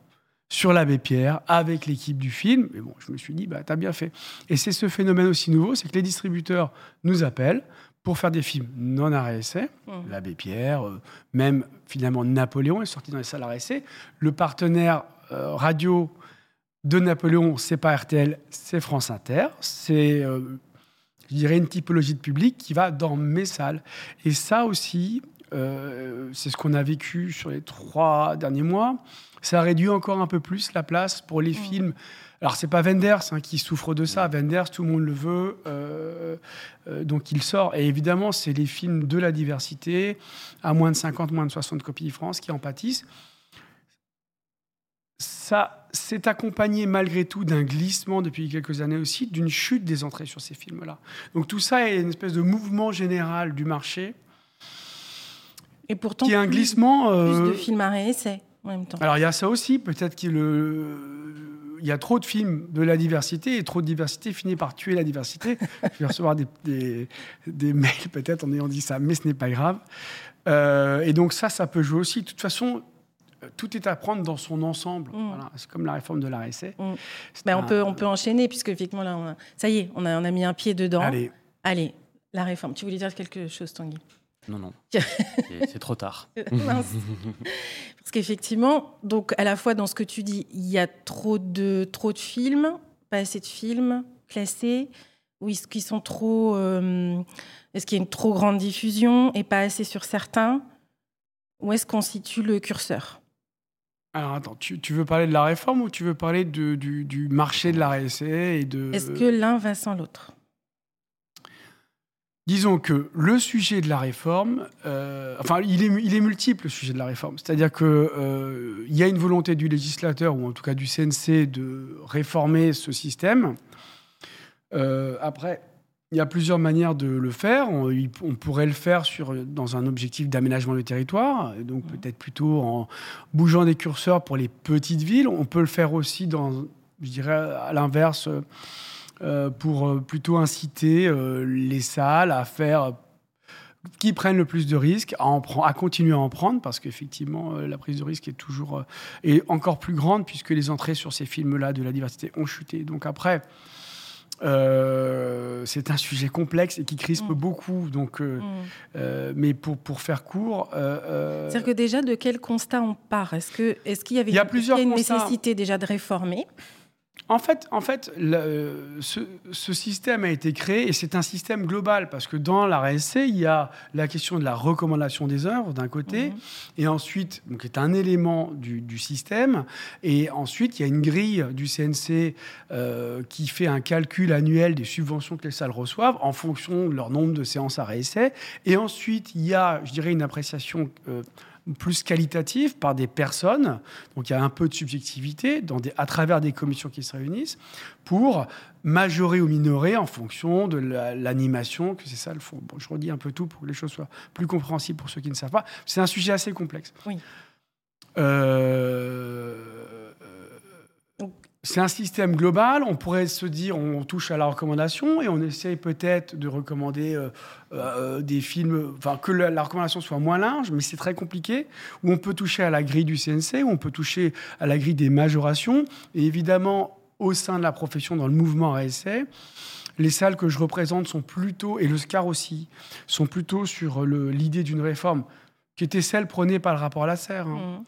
sur l'abbé Pierre avec l'équipe du film. Mais bon, je me suis dit, bah, t'as bien fait. Et c'est ce phénomène aussi nouveau, c'est que les distributeurs nous appellent pour faire des films non à. Mmh. L'abbé Pierre, euh, même finalement Napoléon est sorti dans les salles à. Le partenaire euh, radio de Napoléon, c'est pas RTL, c'est France Inter. C'est, euh, je dirais, une typologie de public qui va dans mes salles. Et ça aussi, c'est ce qu'on a vécu sur les trois derniers mois. Ça réduit encore un peu plus la place pour les mm. films. Alors, c'est pas Wenders hein, qui souffre de ça. Wenders, tout le monde le veut, euh, euh, donc il sort. Et évidemment, c'est les films de la diversité, à moins de 50, moins de 60 copies France, qui en pâtissent. Ça s'est accompagné malgré tout d'un glissement depuis quelques années aussi, d'une chute des entrées sur ces films-là. Donc tout ça est une espèce de mouvement général du marché. Et pourtant, qui est un glissement. Plus de films à réessai. Alors il y a ça aussi, peut-être qu'il y a trop de films de la diversité et trop de diversité finit par tuer la diversité. Je vais recevoir des, des, mails peut-être en ayant dit ça, mais ce n'est pas grave. Euh, et donc ça, ça peut jouer aussi. De toute façon, tout est à prendre dans son ensemble. Mm. C'est comme la réforme de la mm. Ben, on, peut, on peut enchaîner, puisque effectivement, là, ça y est, on a, on a mis un pied dedans. Allez. Allez, la réforme. Tu voulais dire quelque chose, Tanguy? Non, non. c'est trop tard. Parce qu'effectivement, donc à la fois dans ce que tu dis, il y a trop de, trop de films, pas assez de films classés, ou est-ce qu'ils sont trop. Euh, est-ce qu'il y a une trop grande diffusion et pas assez sur certains Où est-ce qu'on situe le curseur? Alors attends, tu, veux parler de la réforme ou tu veux parler du, du, marché de la RSE et de... Est-ce que l'un va sans l'autre? Disons que le sujet de la réforme, euh, enfin, il est, il est, multiple, le sujet de la réforme. C'est-à-dire qu'il euh, y a une volonté du législateur, ou en tout cas du CNC, de réformer ce système. Euh, après, il y a plusieurs manières de le faire. On, pourrait le faire sur, dans un objectif d'aménagement du territoire, donc peut-être plutôt en bougeant des curseurs pour les petites villes. On peut le faire aussi dans, je dirais, à l'inverse pour euh, plutôt inciter euh, les salles à faire qui prennent le plus de risques, à, en à continuer à en prendre, parce qu'effectivement, la prise de risque est toujours est encore plus grande, puisque les entrées sur ces films-là de la diversité ont chuté. Donc après, c'est un sujet complexe et qui crispe mm. beaucoup. Donc, mm. mais pour, pour faire court. C'est-à-dire que déjà, de quel constat on part? Est-ce qu'il est qu'il y avait y a plusieurs une nécessité déjà de réformer? En fait, en fait ce, système a été créé et c'est un système global parce que dans la RSC, il y a la question de la recommandation des œuvres d'un côté mhm. et ensuite, donc, est un élément du, système, et ensuite il y a une grille du CNC euh, qui fait un calcul annuel des subventions que les salles reçoivent en fonction de leur nombre de séances à réessai. Et ensuite, il y a, je dirais, une appréciation euh, plus qualitative par des personnes. Donc il y a un peu de subjectivité dans des, à travers des commissions qui se réunissent pour majorer ou minorer en fonction de l'animation que ces salles font. Bon, je redis un peu tout pour que les choses soient plus compréhensibles pour ceux qui ne savent pas. C'est un sujet assez complexe. Oui. Euh, c'est un système global. On pourrait se dire, on touche à la recommandation et on essaye peut-être de recommander euh, euh, des films, enfin que la, recommandation soit moins large, mais c'est très compliqué. Ou on peut toucher à la grille du CNC, ou on peut toucher à la grille des majorations. Et évidemment, au sein de la profession, dans le mouvement ASA, les salles que je représente sont plutôt, et le SCAR aussi, sont plutôt sur l'idée d'une réforme qui était celle prônée par le rapport à la serre. Hein. Mmh.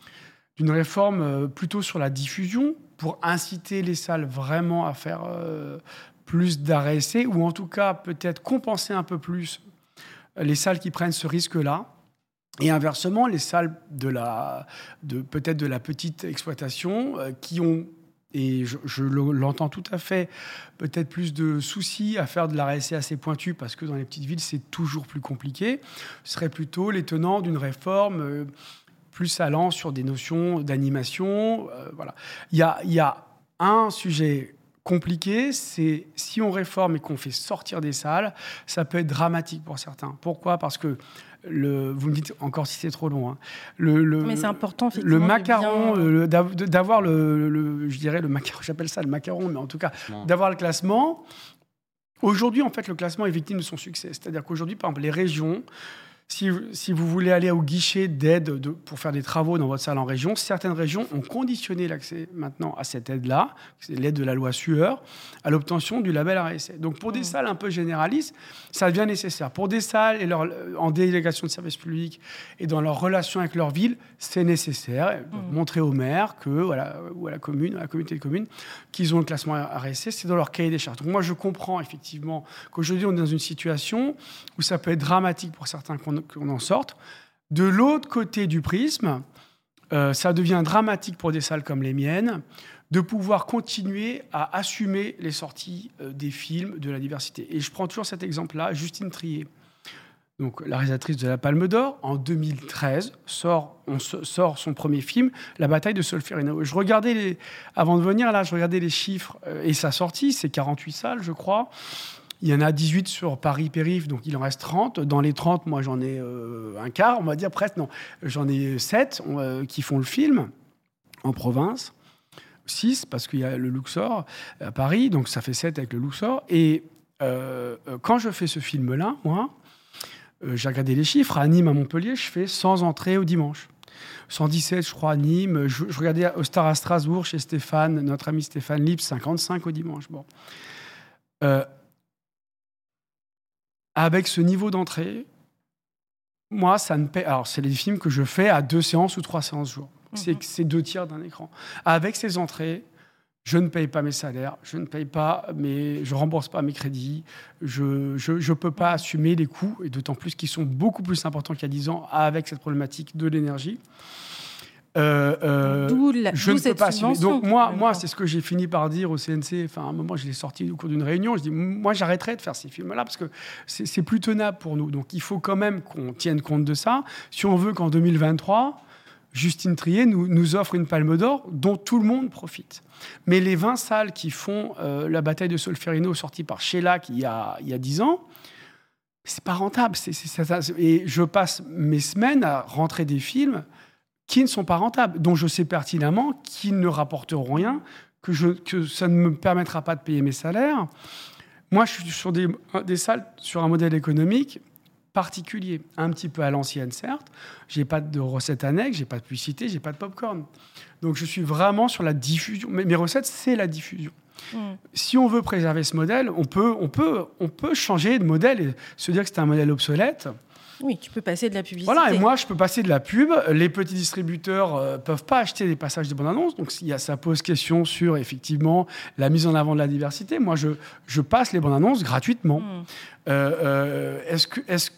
D'une réforme euh, plutôt sur la diffusion, pour inciter les salles vraiment à faire euh, plus d'arrêts ou en tout cas peut-être compenser un peu plus les salles qui prennent ce risque-là. Et inversement, les salles de la, de, peut-être de la petite exploitation euh, qui ont, et je, l'entends tout à fait, peut-être plus de soucis à faire de la RSC assez pointue parce que dans les petites villes, c'est toujours plus compliqué, ce serait plutôt les tenants d'une réforme. Euh, plus allant sur des notions d'animation. Euh, voilà. Il y a, y a un sujet compliqué, c'est si on réforme et qu'on fait sortir des salles, ça peut être dramatique pour certains. Pourquoi? Parce que le, vous me dites encore si c'est trop long. Hein. Le, le, Mais c'est important. Le macaron, d'avoir le, je dirais le macaron, j'appelle ça le macaron, mais en tout cas d'avoir le classement. Aujourd'hui, en fait, le classement est victime de son succès. C'est-à-dire qu'aujourd'hui, par exemple, les régions si, vous voulez aller au guichet d'aide pour faire des travaux dans votre salle en région, certaines régions ont conditionné l'accès maintenant à cette aide-là, c'est l'aide de la loi Sueur, à l'obtention du label RSE. Donc pour des mmh. salles un peu généralistes, ça devient nécessaire. Pour des salles et leur, en délégation de services publics et dans leur relation avec leur ville, c'est nécessaire. Mmh. Montrer au maire que, voilà, ou à la commune, à la communauté de communes, qu'ils ont le classement RSE, c'est dans leur cahier des chartes. Donc moi je comprends effectivement qu'aujourd'hui on est dans une situation où ça peut être dramatique pour certains qu'on en sorte. De l'autre côté du prisme, euh, ça devient dramatique pour des salles comme les miennes de pouvoir continuer à assumer les sorties euh, des films de la diversité. Et je prends toujours cet exemple-là, Justine Trier. Donc, la réalisatrice de la Palme d'Or, en 2013, sort, on sort son premier film, La bataille de Solferino. Je regardais, les, avant de venir là, je regardais les chiffres euh, et sa sortie, c'est 48 salles, je crois. Il y en a 18 sur Paris-Périph, donc il en reste 30. Dans les 30, moi, j'en ai euh, un quart, on va dire presque, non. J'en ai 7 qui font le film en province. 6 parce qu'il y a le Luxor à Paris, donc ça fait 7 avec le Luxor. Et euh, quand je fais ce film-là, moi, euh, j'ai regardé les chiffres. À Nîmes, à Montpellier, je fais 100 entrées au dimanche. 117, je crois, à Nîmes. Je, regardais au Star à Strasbourg chez Stéphane, notre ami Stéphane Lips, 55 au dimanche. Bon. Euh, avec ce niveau d'entrée, moi, ça ne paie. Alors, c'est les films que je fais à deux séances ou trois séances jour. Mhm. C'est deux tiers d'un écran. Avec ces entrées, je ne paye pas mes salaires, je ne paye pas mes, je rembourse pas mes crédits, je ne peux pas assumer les coûts, et d'autant plus qu'ils sont beaucoup plus importants qu'il y a 10 ans avec cette problématique de l'énergie. Euh, euh, je ne peux pas assumer. Donc moi, moi c'est ce que j'ai fini par dire au CNC. Enfin, à un moment, je l'ai sorti au cours d'une réunion. Je dis, moi, j'arrêterai de faire ces films-là parce que c'est plus tenable pour nous. Donc il faut quand même qu'on tienne compte de ça. Si on veut qu'en 2023, Justine Trier nous, nous offre une palme d'or dont tout le monde profite. Mais les 20 salles qui font euh, la bataille de Solferino sortie par Sheila il y a, il y a 10 ans, c'est pas rentable. et je passe mes semaines à rentrer des films qui ne sont pas rentables, dont je sais pertinemment qu'ils ne rapporteront rien, que, je, que ça ne me permettra pas de payer mes salaires. Moi, je suis sur des, des salles sur un modèle économique particulier, un petit peu à l'ancienne certes. J'ai pas de recettes annexes, j'ai pas de publicité, j'ai pas de popcorn. Donc je suis vraiment sur la diffusion. Mes, recettes, c'est la diffusion. Hmm. Si on veut préserver ce modèle, on peut, on, peut, on peut changer de modèle et se dire que c'est un modèle obsolète. Oui, tu peux passer de la publicité. Voilà, et moi, je peux passer de la pub. Les petits distributeurs ne euh, peuvent pas acheter des passages de bande-annonce. Donc, y a, ça pose question sur, effectivement, la mise en avant de la diversité. Moi, je, je passe les bandes-annonces gratuitement. Hmm. Euh, euh, est-ce que... Est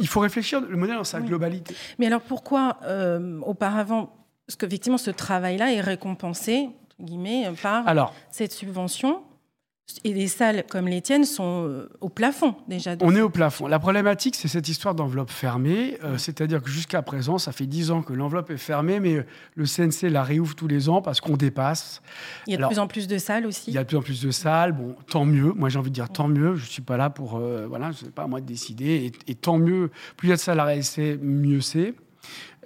il faut réfléchir le modèle dans sa globalité. Mais alors pourquoi auparavant, parce qu'effectivement ce travail-là est récompensé guillemets, par alors, cette subvention et les salles comme les tiennes sont euh, au plafond déjà. On est au plafond. La problématique, c'est cette histoire d'enveloppe fermée. Euh, c'est-à-dire que jusqu'à présent, ça fait 10 ans que l'enveloppe est fermée, mais euh, le CNC la réouvre tous les ans parce qu'on dépasse. Il y a de plus en plus de salles aussi. Il y a de plus en plus de salles. Bon, tant mieux. Moi, j'ai envie de dire tant mieux. Je ne suis pas là pour. voilà, ce n'est pas à moi de décider. Et, tant mieux. Plus il y a de salles à réessayer, mieux c'est.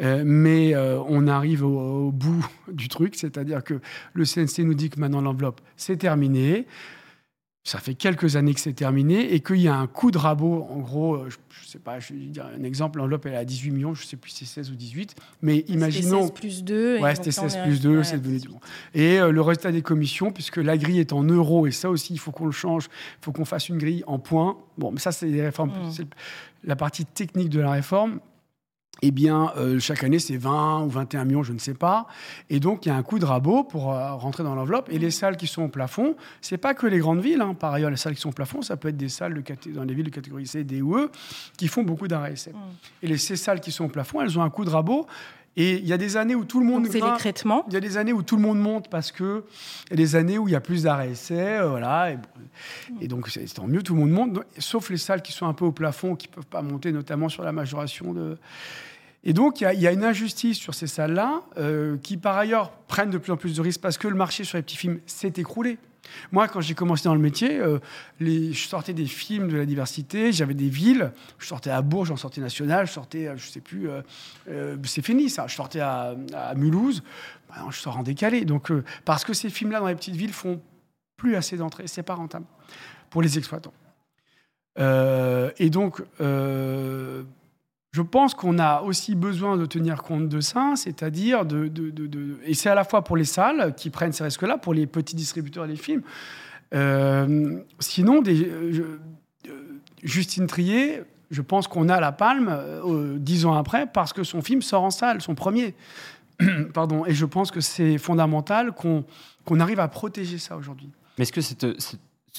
mais on arrive au, bout du truc, c'est-à-dire que le CNC nous dit que maintenant l'enveloppe, c'est terminé ça fait quelques années que c'est terminé et qu'il y a un coup de rabot, en gros, euh, je ne sais pas, je vais dire un exemple, l'enveloppe elle est à 18 millions, je ne sais plus si c'est 16 ou 18, mais imaginons... C'était 16 plus 2. Ouais, c'était 16 plus 2, c'est devenu bon. Et euh, le résultat des commissions, puisque la grille est en euros, et ça aussi, il faut qu'on le change, il faut qu'on fasse une grille en points. Bon, mais ça, c'est réformes, mmh. c'est la partie technique de la réforme eh bien, euh, chaque année, c'est 20 ou 21 millions, je ne sais pas. Et donc, il y a un coup de rabot pour euh, rentrer dans l'enveloppe. Et les salles qui sont au plafond, c'est pas que les grandes villes. Hein. Par ailleurs, les salles qui sont au plafond, ça peut être des salles de, dans les villes de catégorie C, D ou E, qui font beaucoup d'arrêts mmh. Et les, ces salles qui sont au plafond, elles ont un coup de rabot. Et il y a des années où tout le monde. Il y a des années où tout le monde monte parce que. Il y a des années où il y a plus d'arrêts essais, euh, voilà. Et, donc, c'est tant mieux, tout le monde monte, sauf les salles qui sont un peu au plafond, qui ne peuvent pas monter, notamment sur la majoration de. Et donc, il y, a une injustice sur ces salles-là, euh, qui par ailleurs prennent de plus en plus de risques parce que le marché sur les petits films s'est écroulé. Moi, quand j'ai commencé dans le métier, euh, je sortais des films de la diversité, j'avais des villes, je sortais à Bourges, j'en sortais national, je sortais, euh, je sais plus, c'est fini ça, je sortais à, Mulhouse, je sors en décalé. Donc, parce que ces films-là dans les petites villes font plus assez d'entrées, c'est pas rentable pour les exploitants. et donc, je pense qu'on a aussi besoin de tenir compte de ça, c'est-à-dire de, Et c'est à la fois pour les salles qui prennent ces risques-là, pour les petits distributeurs des films. Euh, sinon, euh, Justine Trier, je pense qu'on a la palme euh, dix ans après parce que son film sort en salle, son premier. Pardon. Et je pense que c'est fondamental qu'on arrive à protéger ça aujourd'hui. Mais est-ce que cette,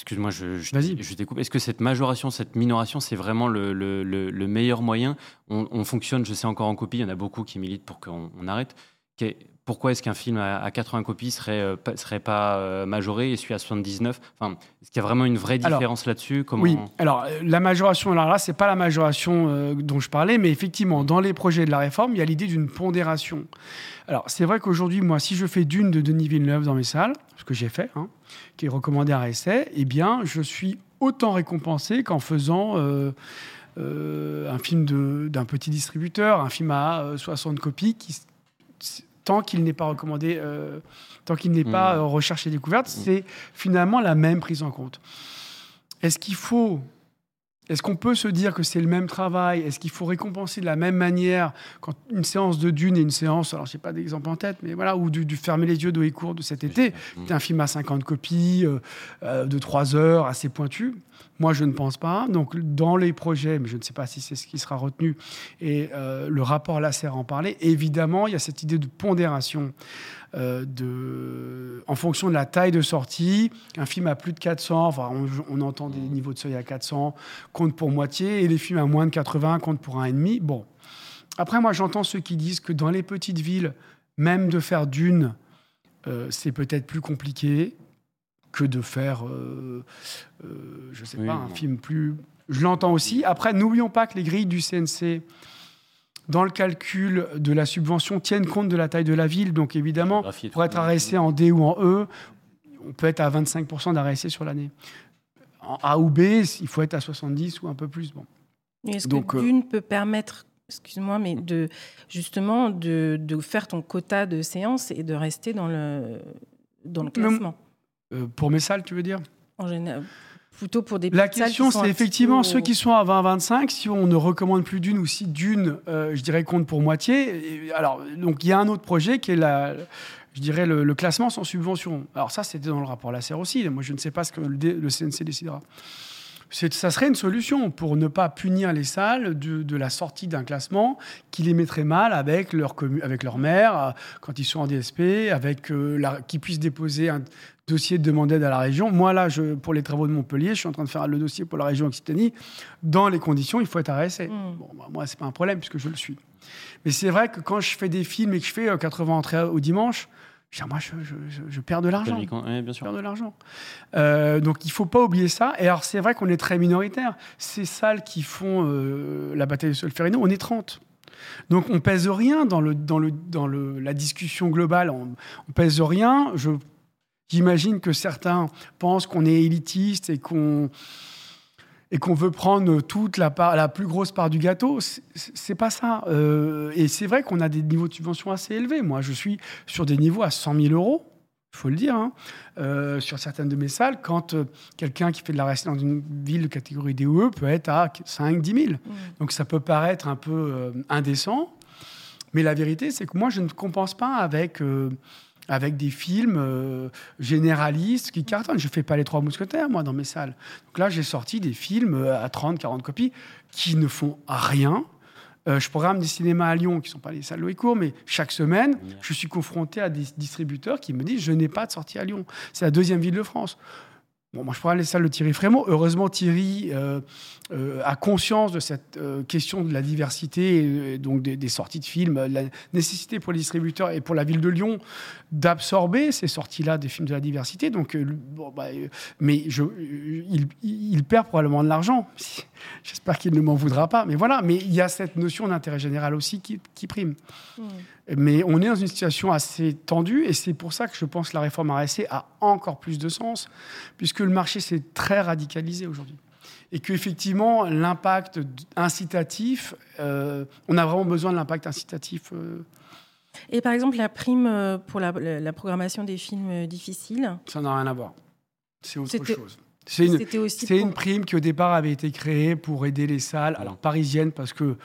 excuse-moi, je, je, je découpe. Est-ce que cette majoration, cette minoration, c'est vraiment le, le, le, meilleur moyen? On, fonctionne, je sais encore en copie, il y en a beaucoup qui militent pour qu'on arrête. Pourquoi est-ce qu'un film à, 80 copies serait, euh, serait pas euh, majoré et celui à 79 enfin, Est-ce qu'il y a vraiment une vraie différence là-dessus? Comment... Oui, alors euh, la majoration, alors là, c'est pas la majoration dont je parlais, mais effectivement, dans les projets de la réforme, il y a l'idée d'une pondération. Alors, c'est vrai qu'aujourd'hui, moi, si je fais Dune de Denis Villeneuve dans mes salles, ce que j'ai fait, hein, qui est recommandé à essai, eh bien, je suis autant récompensé qu'en faisant euh, euh, un film d'un petit distributeur, un film à 60 euh, copies, qui, tant qu'il n'est pas recommandé, tant qu'il n'est pas mmh. recherche et découverte, mmh. c'est finalement la même prise en compte. Est-ce qu'il faut est-ce qu'on peut se dire que c'est le même travail? Est-ce qu'il faut récompenser de la même manière quand une séance de Dune et une séance, alors je n'ai pas d'exemple en tête, mais voilà, ou du, Fermer les yeux de court de cet été, c'est un film à 50 copies, euh, euh, de 3 heures, assez pointu. Moi, je ne pense pas. Donc, dans les projets, mais je ne sais pas si c'est ce qui sera retenu, et euh, le rapport à en parler, évidemment, il y a cette idée de pondération. Euh, de, en fonction de la taille de sortie. Un film à plus de 400, enfin, on, entend des niveaux de seuil à 400, compte pour moitié, et les films à moins de 80 comptent pour un et demi. Bon. Après, moi, j'entends ceux qui disent que dans les petites villes, même de faire d'une, euh, c'est peut-être plus compliqué que de faire, euh, je sais pas, un film plus. Je l'entends aussi. Après, n'oublions pas que les grilles du CNC dans le calcul de la subvention, tiennent compte de la taille de la ville. Donc évidemment, pour être arrêté en D ou en E, on peut être à 25% d'arrêté sur l'année. En A ou B, il faut être à 70 ou un peu plus. Bon. Est-ce que euh, Dune peut permettre, excuse-moi, mais de justement de, de, faire ton quota de séances et de rester dans le, dans le classement? euh, Pour mes salles, tu veux dire? En général plutôt pour des La question, c'est effectivement ceux qui sont à 20-25, si on ne recommande plus d'une ou si d'une, euh, je dirais, compte pour moitié. alors, donc, il y a un autre projet qui est la, je dirais, le, classement sans subvention. Alors, ça, c'était dans le rapport LACER aussi. Moi, je ne sais pas ce que le, CNC décidera. Ça serait une solution pour ne pas punir les salles de, la sortie d'un classement qui les mettrait mal avec leur, avec leur maire euh, quand ils sont en DSP, avec euh, la, qui puissent déposer un, dossier de demande d'aide à la région. Moi, là, je, pour les travaux de Montpellier, je suis en train de faire le dossier pour la région Occitanie. Dans les conditions, il faut être arrêté. Mm. Bon, bah, moi, c'est pas un problème puisque je le suis. Mais c'est vrai que quand je fais des films et que je fais 80 euh, entrées au dimanche, moi, je, perds de l'argent. Oui, bien sûr. Je perds de l'argent. Euh, donc, il faut pas oublier ça. Et alors, c'est vrai qu'on est très minoritaire. Ces salles qui font euh, la bataille de Solferino, on est 30. Donc, on pèse rien dans, le, dans, le, dans le, la discussion globale. On, on pèse rien. Je J'imagine que certains pensent qu'on est élitiste et qu'on et qu'on veut prendre toute la, part, la plus grosse part du gâteau. C'est pas ça. Euh, et c'est vrai qu'on a des niveaux de subvention assez élevés. Moi, je suis sur des niveaux à 100 000 euros, il faut le dire, hein, euh, sur certaines de mes salles, quand euh, quelqu'un qui fait de la restauration dans une ville de catégorie DOE peut être à 5 10 000. Donc ça peut paraître un peu indécent. Mais la vérité, c'est que moi, je ne compense pas avec avec des films euh, généralistes qui cartonnent. Je ne fais pas les trois mousquetaires, moi, dans mes salles. Donc là, j'ai sorti des films euh, à 30, 40 copies qui ne font rien. Euh, je programme des cinémas à Lyon, qui ne sont pas les salles Louis Court, mais chaque semaine, je suis confronté à des distributeurs qui me disent Je n'ai pas de sortie à Lyon. C'est la deuxième ville de France. Bon, moi, je prends salles de Thierry Frémaux. Heureusement, Thierry euh, euh, a conscience de cette euh, question de la diversité, et, donc des, sorties de films, la nécessité pour les distributeurs et pour la ville de Lyon d'absorber ces sorties-là des films de la diversité. Donc, bon, bah, mais il, perd probablement de l'argent. J'espère qu'il ne m'en voudra pas. Mais voilà, mais il y a cette notion d'intérêt général aussi qui, prime. Mmh. Mais on est dans une situation assez tendue et c'est pour ça que je pense que la réforme RSC a encore plus de sens, puisque le marché s'est très radicalisé aujourd'hui. Et qu'effectivement, l'impact incitatif, euh, on a vraiment besoin de l'impact incitatif. Euh. Et par exemple, la prime euh, pour la, programmation des films difficiles Ça n'a rien à voir. C'est autre chose. C'est une, une, prime qui au départ avait été créée pour aider les salles, alors parisiennes, parce que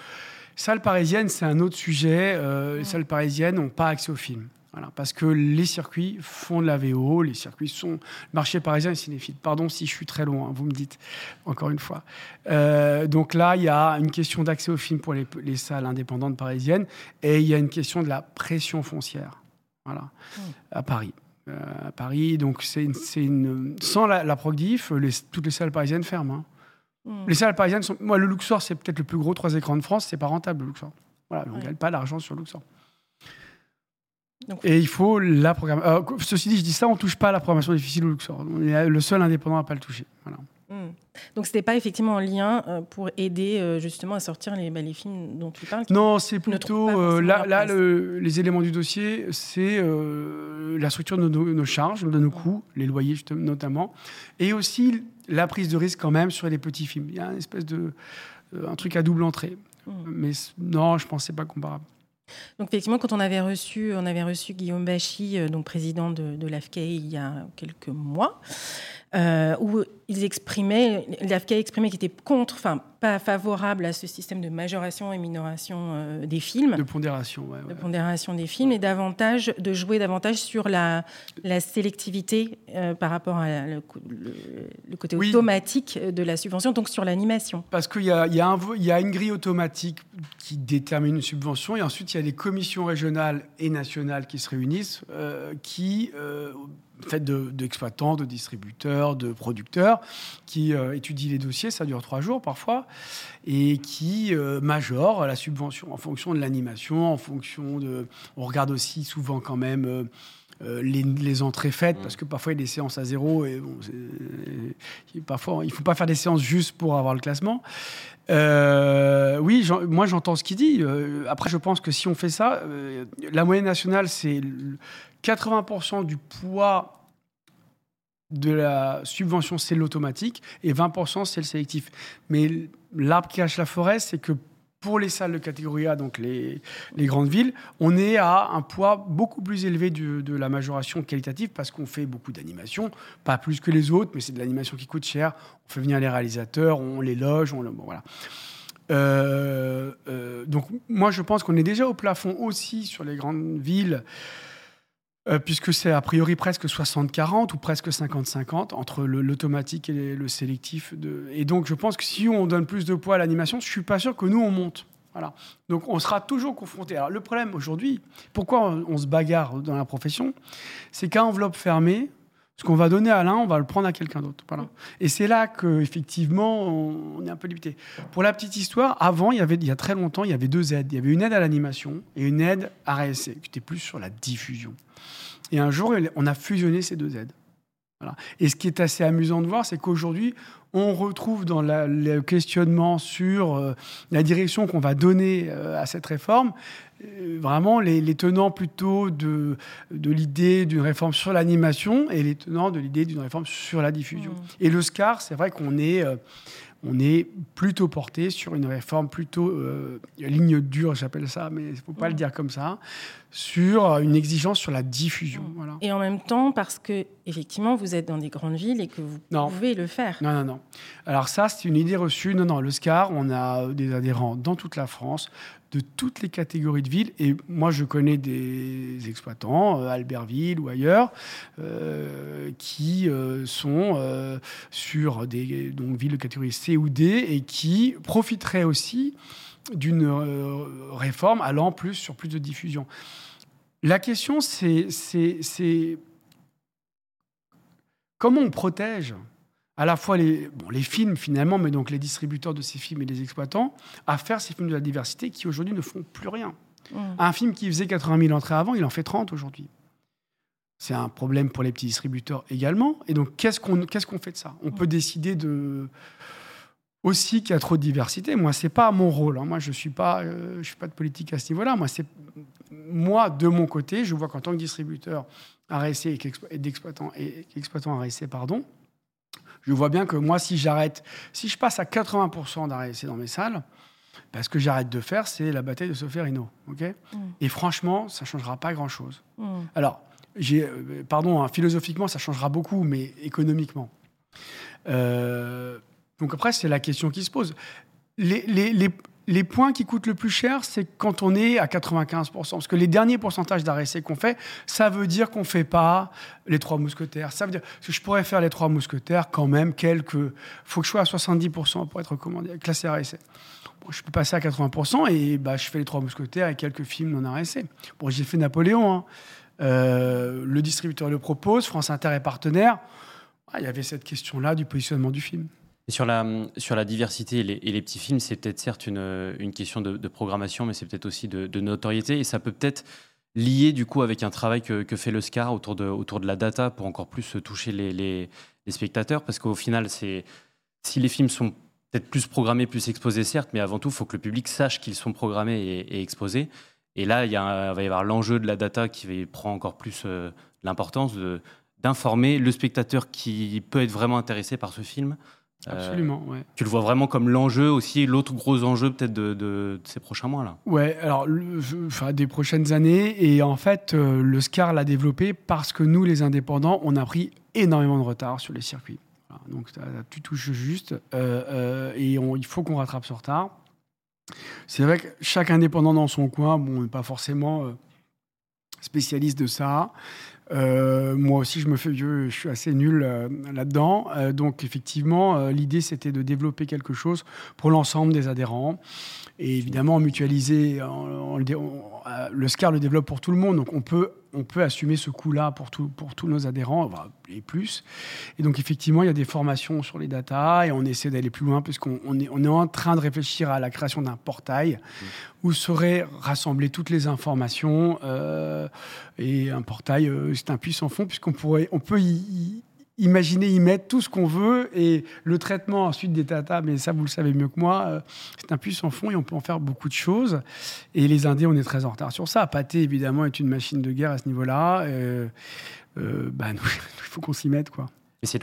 Salles parisiennes, c'est un autre sujet. Euh, les salles parisiennes n'ont pas accès au film. Voilà, parce que les circuits font de la VO, les circuits sont. Le marché parisien est cinéphile. Pardon si je suis très loin, vous me dites, encore une fois. Euh, donc là, il y a une question d'accès au film pour les, salles indépendantes parisiennes et il y a une question de la pression foncière. Voilà, à Paris. À Paris. Donc, c'est une, sans la, la Progdiff, les, toutes les salles parisiennes ferment. Hein. Hmm. Les salles parisiennes sont. Moi, le Luxor, c'est peut-être le plus gros trois écrans de France. C'est pas rentable, le Luxor. Voilà, on ne gagne pas d'argent sur le Luxor. Et il faut la programmation. Ceci dit, je dis ça, on ne touche pas à la programmation difficile au Luxor. On est le seul indépendant à ne pas le toucher. Voilà. Hmm. Donc, ce n'était pas effectivement en lien euh, pour aider euh, justement à sortir les, bah, les, films dont tu parles Non, c'est plutôt. Euh, là, là les éléments du dossier, c'est la structure de nos, charges, de nos coûts, les loyers notamment, et aussi la prise de risque quand même sur les petits films. Il y a une espèce de. un truc à double entrée. Hmm. Mais non, je pense que ce pas comparable. Donc effectivement, quand on avait reçu, on avait reçu Guillaume Bachy, donc président de, de l'AFCAI il y a quelques mois, où ils exprimaient, l'AFCA exprimait qu'ils étaient contre, enfin pas favorable à ce système de majoration et minoration euh, des films. De pondération, ouais, De pondération des films et davantage de jouer davantage sur la, la sélectivité euh, par rapport à le, côté automatique de la subvention, donc sur l'animation. Parce qu'il y a, y, y a une grille automatique qui détermine une subvention et ensuite il y a les commissions régionales et nationales qui se réunissent qui fait d'exploitants, de, distributeurs, de producteurs, qui euh, étudient les dossiers, ça dure trois jours parfois, et qui euh, majorent la subvention en fonction de l'animation, en fonction de... On regarde aussi souvent quand même... Euh, les, entrées faites, parce que parfois il y a des séances à zéro et bon, parfois il ne faut pas faire des séances juste pour avoir le classement. oui, moi j'entends ce qu'il dit. après, je pense que si on fait ça, la moyenne nationale, c'est 80% du poids de la subvention, c'est l'automatique, et 20%, c'est le sélectif. Mais l'arbre qui cache la forêt, c'est que pour les salles de catégorie A, donc les, grandes villes, on est à un poids beaucoup plus élevé de la majoration qualitative parce qu'on fait beaucoup d'animation, pas plus que les autres, mais c'est de l'animation qui coûte cher. On fait venir les réalisateurs, on les loge, on voilà. Euh, euh, donc moi, je pense qu'on est déjà au plafond aussi sur les grandes villes. Euh, puisque c'est a priori presque 60-40 ou presque 50-50 entre l'automatique et le sélectif. De... Et donc, je pense que si on donne plus de poids à l'animation, je suis pas sûr que nous, on monte. Voilà. Donc, on sera toujours confronté. Alors, le problème aujourd'hui, pourquoi on, se bagarre dans la profession, c'est qu'à enveloppe fermée, ce qu'on va donner à l'un, on va le prendre à quelqu'un d'autre. Voilà. Et c'est là qu'effectivement, on, on est un peu limité. Pour la petite histoire, avant, il y, avait, il y a très longtemps, il y avait deux aides. Il y avait une aide à l'animation et une aide à RSC, qui était plus sur la diffusion. Et un jour, on a fusionné ces deux aides. Et ce qui est assez amusant de voir, c'est qu'aujourd'hui, on retrouve dans le questionnement sur euh, la direction qu'on va donner euh, à cette réforme, euh, vraiment les, tenants plutôt de, de l'idée d'une réforme sur l'animation et les tenants de l'idée d'une réforme sur la diffusion. Mmh. Et le SCAR, c'est vrai qu'on est on est plutôt porté sur une réforme plutôt euh, ligne dure, j'appelle ça, mais il ne faut pas le mm. dire comme ça, sur une exigence sur la diffusion. Mm. Et en même temps, parce que effectivement, vous êtes dans des grandes villes et que vous pouvez le faire. Non, non, non. Alors ça, c'est une idée reçue. Non, non, le SCAR, on a des adhérents dans toute la France, de toutes les catégories de villes. Et moi, je connais des exploitants, euh, Albertville ou ailleurs, euh, qui euh, sont sur des donc, villes de catégorie C ou D et qui profiteraient aussi d'une réforme allant plus sur plus de diffusion. La question, c'est comment on protège à la fois les, bon, les films finalement, mais donc les distributeurs de ces films et les exploitants, à faire ces films de la diversité qui aujourd'hui ne font plus rien. Mmh. Un film qui faisait 80 000 entrées avant, il en fait 30 aujourd'hui. C'est un problème pour les petits distributeurs également. Et donc, qu'est-ce qu'on qu'est-ce qu'on fait de ça? On peut décider de aussi qu'il y a trop de diversité. Moi, c'est pas mon rôle. Hein. Moi, je suis pas, euh, je suis pas de politique à ce niveau-là. Moi, c'est moi de mon côté, je vois qu'en tant que distributeur RSC et d'exploitant et exploitant RSC, pardon, je vois bien que moi, si j'arrête, si je passe à 80% d'arrêt dans mes salles, parce ce que j'arrête de faire, c'est la bataille de Soferino. ok? Mm. Et franchement, ça ne changera pas grand-chose. Mm. Alors, euh, pardon, hein, philosophiquement, ça changera beaucoup, mais économiquement. Euh, donc après, c'est la question qui se pose. Les, les, les, les points qui coûtent le plus cher, c'est quand on est à 95%. Parce que les derniers pourcentages d'arrêt qu'on fait, ça veut dire qu'on ne fait pas les trois mousquetaires. Ça veut dire que je pourrais faire les trois mousquetaires quand même quelques... Il faut que je sois à 70% pour être recommandé, classé. Bon, je peux passer à 80% et bah, je fais les trois mousquetaires et quelques films non RSC. Bon, j'ai fait Napoléon, hein. le distributeur le propose, France Inter est partenaire. Ah, il y avait cette question-là du positionnement du film. Sur la, sur la diversité et les, petits films, c'est peut-être certes une, une question de, programmation, mais c'est peut-être aussi de, notoriété. Et ça peut peut-être lier du coup avec un travail que, fait le SCAR autour de, autour de la data pour encore plus toucher les, les, spectateurs. Parce qu'au final, si les films sont peut-être plus programmés, plus exposés, certes, mais avant tout, il faut que le public sache qu'ils sont programmés et, exposés. Et là, il, y a va y avoir l'enjeu de la data qui prend encore plus euh, l'importance d'informer le spectateur qui peut être vraiment intéressé par ce film. Euh, Absolument, ouais. Tu le vois vraiment comme l'enjeu aussi, l'autre gros enjeu peut-être de, ces prochains mois là. Ouais, alors enfin, des prochaines années et en fait euh, le SCAR l'a développé parce que nous les indépendants on a pris énormément de retard sur les circuits. donc tu touches juste euh, et il faut qu'on rattrape ce retard. C'est vrai que chaque indépendant dans son coin, bon, on n'est pas forcément spécialiste de ça. Euh, moi aussi, je me fais vieux, je suis assez nul euh, là-dedans. Euh, donc, effectivement, l'idée, c'était de développer quelque chose pour l'ensemble des adhérents. Et évidemment, mutualiser, le SCAR le développe pour tout le monde. Donc, on peut on peut assumer ce coût-là pour, pour tous nos adhérents, et plus. Et donc, effectivement, il y a des formations sur les data et on essaie d'aller plus loin puisqu'on on est en train de réfléchir à la création d'un portail où seraient rassemblées toutes les informations. Euh, et un portail, euh, c'est un puissant fond puisqu'on pourrait, on peut y, imaginer y mettre tout ce qu'on veut et le traitement ensuite des data, mais ça vous le savez mieux que moi, euh, c'est un puits sans fond et on peut en faire beaucoup de choses. Et les Indiens, on est très en retard sur ça. Pâté, évidemment, est une machine de guerre à ce niveau-là. Euh, euh bah, il faut qu'on s'y mette, quoi. C'est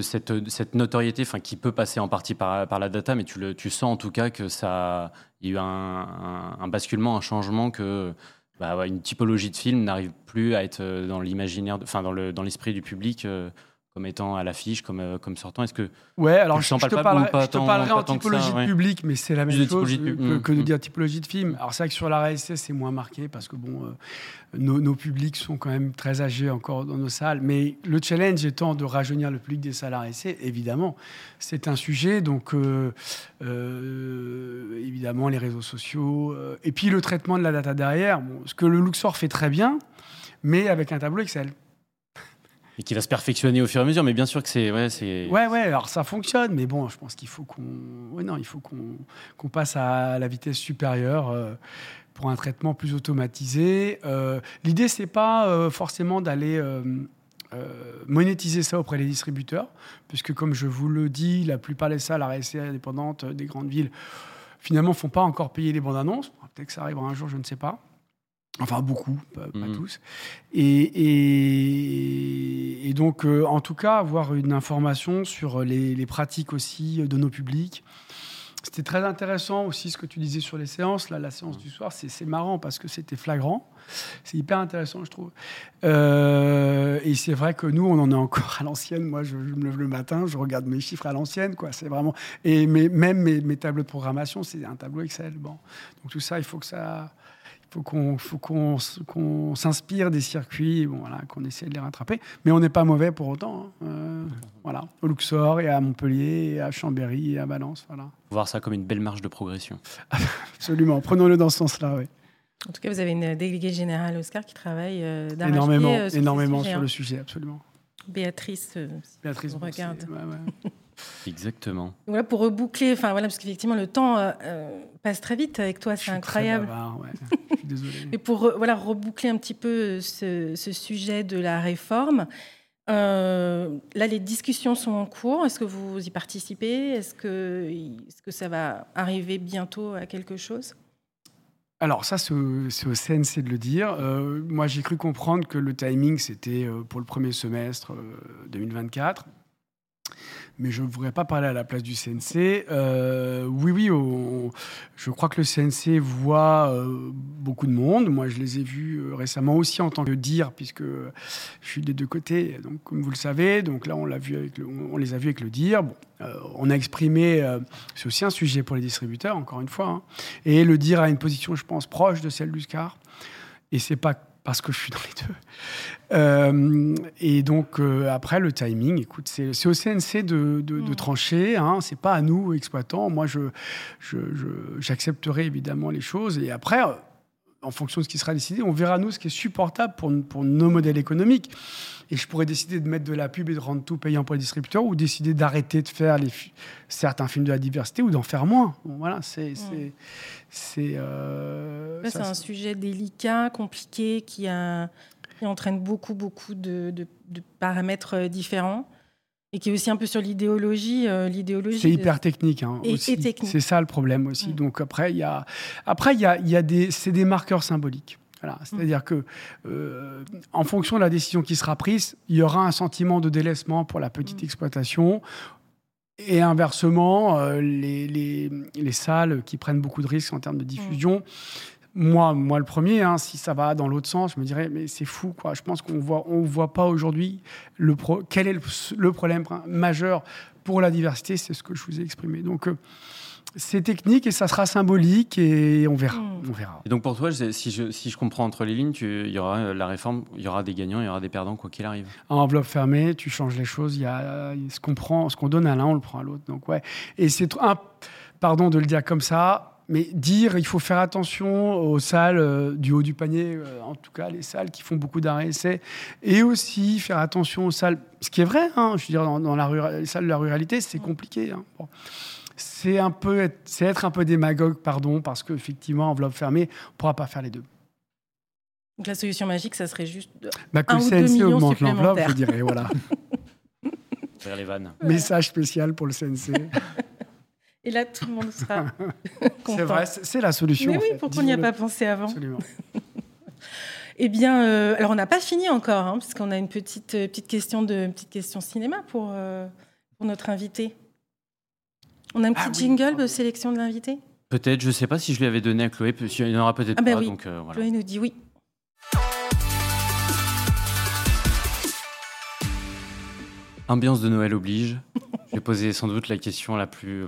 cette, notoriété qui peut passer en partie par, la data, mais tu, le, tu sens en tout cas que ça y a eu un, basculement, un changement que bah, une typologie de film n'arrive plus à être dans l'imaginaire, enfin dans l'esprit du public comme étant à l'affiche, comme, euh, comme sortant Est-ce que ouais, alors je, te parlerai, je te parlerai en typologie de public, mais c'est la même chose que, de mm. dire typologie de film. Alors c'est vrai que sur la RSS c'est moins marqué parce que bon, euh, nos, nos, publics sont quand même très âgés encore dans nos salles, mais le challenge étant de rajeunir le public des salles RSC, évidemment, c'est un sujet. Donc euh, évidemment les réseaux sociaux et puis le traitement de la data derrière. Bon, ce que le Luxor fait très bien, mais avec un tableau Excel et qui va se perfectionner au fur et à mesure. Mais bien sûr que c'est. Ouais, c'est... ouais, ouais, alors ça fonctionne, mais bon, je pense qu'il faut qu'on. Non, il faut qu'on, qu'on passe à la vitesse supérieure. Euh, pour un traitement plus automatisé. Euh, l'idée, c'est pas euh, forcément d'aller monétiser ça auprès des distributeurs, puisque comme je vous le dis, la plupart des salles RSC indépendantes des grandes villes, finalement, font pas encore payer les bandes annonces. Peut-être que ça arrivera un jour, je ne sais pas. Enfin, beaucoup, pas, mhm. tous. Et, et, donc, euh, en tout cas, avoir une information sur les, les, pratiques aussi de nos publics. C'était très intéressant aussi ce que tu disais sur les séances. Là, la séance du soir, c'est marrant parce que c'était flagrant. C'est hyper intéressant, je trouve. Euh, et c'est vrai que nous, on en est encore à l'ancienne. Moi, je, me lève le matin, je regarde mes chiffres à l'ancienne. quoi. C'est vraiment. Et mes, même mes, mes tableaux de programmation, c'est un tableau Excel. Bon. Donc tout ça, il faut que ça faut qu'on faut qu'on s'inspire des circuits, bon, voilà, qu'on essaie de les rattraper. Mais on n'est pas mauvais pour autant. Hein. Euh, voilà, au Luxor et à Montpellier et à Chambéry et à Valence. Voilà. Voir ça comme une belle marge de progression. Absolument, prenons-le dans ce sens-là, oui. En tout cas, vous avez une déléguée générale Oscar qui travaille euh, énormément, euh, énormément sur le sujet, absolument. Béatrice, Béatrice, on regarde. Exactement. Voilà, pour reboucler, enfin voilà, parce qu'effectivement le temps euh, euh, passe très vite avec toi, c'est incroyable. Je suis désolé. Mais pour voilà reboucler un petit peu ce, sujet de la réforme, euh, là les discussions sont en cours. Est-ce que vous y participez? Est-ce que, est que ça va arriver bientôt à quelque chose? Alors ça, c'est au, CNC de le dire. moi, j'ai cru comprendre que le timing, c'était pour le premier semestre 2024 mais je ne voudrais pas parler à la place du CNC. Euh, oui, oui, je crois que le CNC voit euh, beaucoup de monde. Moi, je les ai vus euh, récemment aussi en tant que dire, puisque je suis des deux côtés, donc, comme vous le savez. Donc là, on, l'a vu on les a vus avec le dire. Bon, on a exprimé, c'est aussi un sujet pour les distributeurs, encore une fois. Hein. et le dire a une position, je pense, proche de celle du SCAR. Et c'est pas parce que je suis dans les deux. Euh, et donc, euh, après, le timing, écoute, c'est au CNC de, de, de mm. trancher, hein, c'est pas à nous, exploitants. Moi, j'accepterai je, je, évidemment les choses. Et après, en fonction de ce qui sera décidé, on verra nous ce qui est supportable pour, pour nos modèles économiques. Et je pourrais décider de mettre de la pub et de rendre tout payant pour les distributeurs ou décider d'arrêter de faire les, certains films de la diversité ou d'en faire moins. voilà, c'est. Mm. C'est euh, un sujet délicat, compliqué, qui, a, qui entraîne beaucoup, beaucoup de, de, de paramètres euh, différents et qui est aussi un peu sur l'idéologie. Euh, l'idéologie. C'est hyper technique. Hein, et, technique. C'est ça le problème aussi. Mm. Donc après, il y a, après il y a, y a des, c'est des marqueurs symboliques. Voilà. Mm. C'est-à-dire que, euh, en fonction de la décision qui sera prise, il y aura un sentiment de délaissement pour la petite mm. exploitation. Et inversement, euh, les, les, les, salles qui prennent beaucoup de risques en termes de diffusion moi, moi le premier, hein, si ça va dans l'autre sens, je me dirais, mais c'est fou, quoi. Je pense qu'on voit, on voit pas aujourd'hui le quel est le, problème majeur pour la diversité, c'est ce que je vous ai exprimé. Donc, euh, c'est technique et ça sera symbolique et on verra. Hmm. On verra. Et donc pour toi, si je, si je comprends entre les lignes, il y aura euh, la réforme, il y aura des gagnants, il y aura des perdants, quoi qu'il arrive. En enveloppe fermée, tu changes les choses. Il y a ce qu'on prend, ce qu'on donne à l'un, on le prend à l'autre. Donc ouais. Et c'est un, pardon de le dire comme ça, mais dire il faut faire attention aux salles euh, du haut du panier, euh, en tout cas les salles qui font beaucoup d'arrêts essais, et aussi faire attention aux salles, ce qui est vrai, hein, je veux dire, dans, la les salles de la ruralité, c'est compliqué. Hein. C'est un peu être, c'est être un peu démagogue, pardon, parce qu'effectivement, enveloppe fermée, on ne pourra pas faire les deux. Donc la solution magique, ça serait juste bah, que un le CNC augmente l'enveloppe, je dirais, voilà. les vannes. Message spécial pour le CNC. Et là, tout le monde sera content. C'est vrai, c'est la solution. Mais oui, pourquoi on n'y a pas pensé avant Absolument. eh bien, euh, alors on n'a pas fini encore, hein, parce qu'on a une petite, euh, petite, question de, petite question cinéma pour, euh, pour notre invité. On a un petit ah jingle de sélection de l'invité? Peut-être, je ne sais pas si je lui avais donné à Chloé, il n'y en aura peut-être ah ben pas. Oui. Donc, voilà. Chloé nous dit oui. Ambiance de Noël oblige. J'ai posé sans doute la question la plus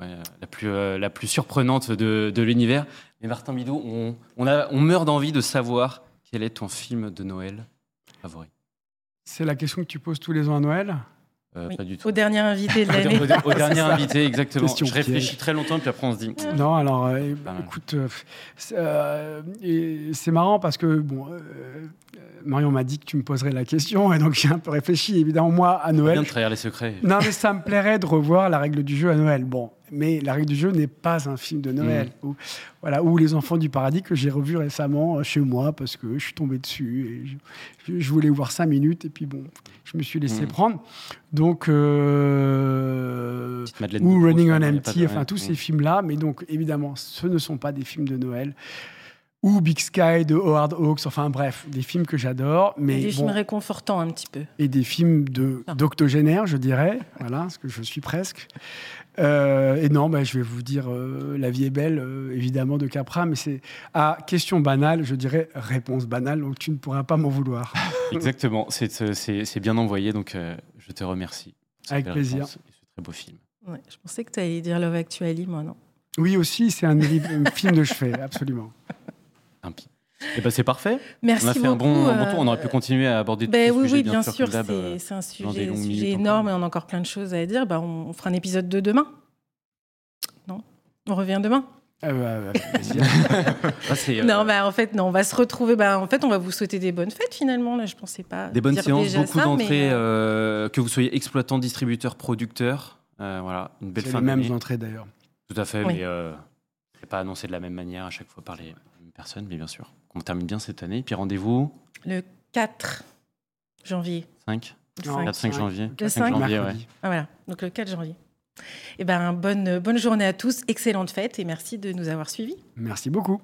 la, plus, euh, la plus surprenante de, de l'univers. Mais Martin Bidot, on, on, a, on meurt d'envie de savoir quel est ton film de Noël favori. C'est la question que tu poses tous les ans à Noël? Euh, Pas du tout. Au dernier invité de l'année. au, dernier invité, exactement. je réfléchis très longtemps, puis après on se dit. Non, alors, euh, écoute, c'est marrant parce que, bon, Marion m'a dit que tu me poserais la question, et donc j'ai un peu réfléchi, évidemment, moi, à Noël. Bien de trahir les secrets. Non, mais ça me plairait de revoir la règle du jeu à Noël. Bon, mais La règle du jeu n'est pas un film de Noël. Mm. Ou, voilà, ou Les Enfants du Paradis que j'ai revu récemment euh, chez moi parce que je suis tombé dessus et je, voulais voir cinq minutes et puis bon, je me suis laissé mm. prendre. Donc, euh, ou Running on Empty, enfin tous ces mm. films-là. Mais donc, évidemment, ce ne sont pas des films de Noël ou Big Sky de Howard Hawks, enfin bref, des films que j'adore. Mais des films réconfortants un petit peu. Et des films de d'octogénaire, je dirais, voilà, parce que je suis presque. Euh, et non, bah, je vais vous dire euh, La vie est belle, euh, évidemment, de Capra, mais c'est à question banale, je dirais réponse banale, donc tu ne pourras pas m'en vouloir. Exactement, c'est bien envoyé, donc je te remercie. Avec plaisir. C'est très beau film. Ouais, je pensais que tu allais dire Love Actually, moi, non? Oui, aussi, c'est un, film de chevet, absolument. Et eh ben c'est parfait. Merci on a fait beaucoup, un bon, bon, tour. On aurait pu continuer à aborder ben, oui, Oui, bien, sûr. C'est un sujet, sujet énorme et on a encore plein de choses à dire. Ben, on, fera un épisode de demain. Non? On revient demain? Ah bah, ah, euh, non, bah, en fait, non, on va se retrouver. Bah, en fait, on va vous souhaiter des bonnes fêtes finalement. Là, je pensais pas. Des bonnes séances, beaucoup d'entrées, euh, euh, que vous soyez exploitant, distributeur, producteur. voilà, une belle fin. les mêmes entrées d'ailleurs. Tout à fait, mais euh, c'est pas annoncé de la même manière à chaque fois par les personnes, mais bien sûr. On termine bien cette année. Puis rendez-vous Le 4 janvier. 5 4, 5 janvier. Le 5, janvier, ouais. Ah, voilà, donc le 4 janvier. Eh ben, bonne, bonne journée à tous, excellente fête et merci de nous avoir suivis. Merci beaucoup.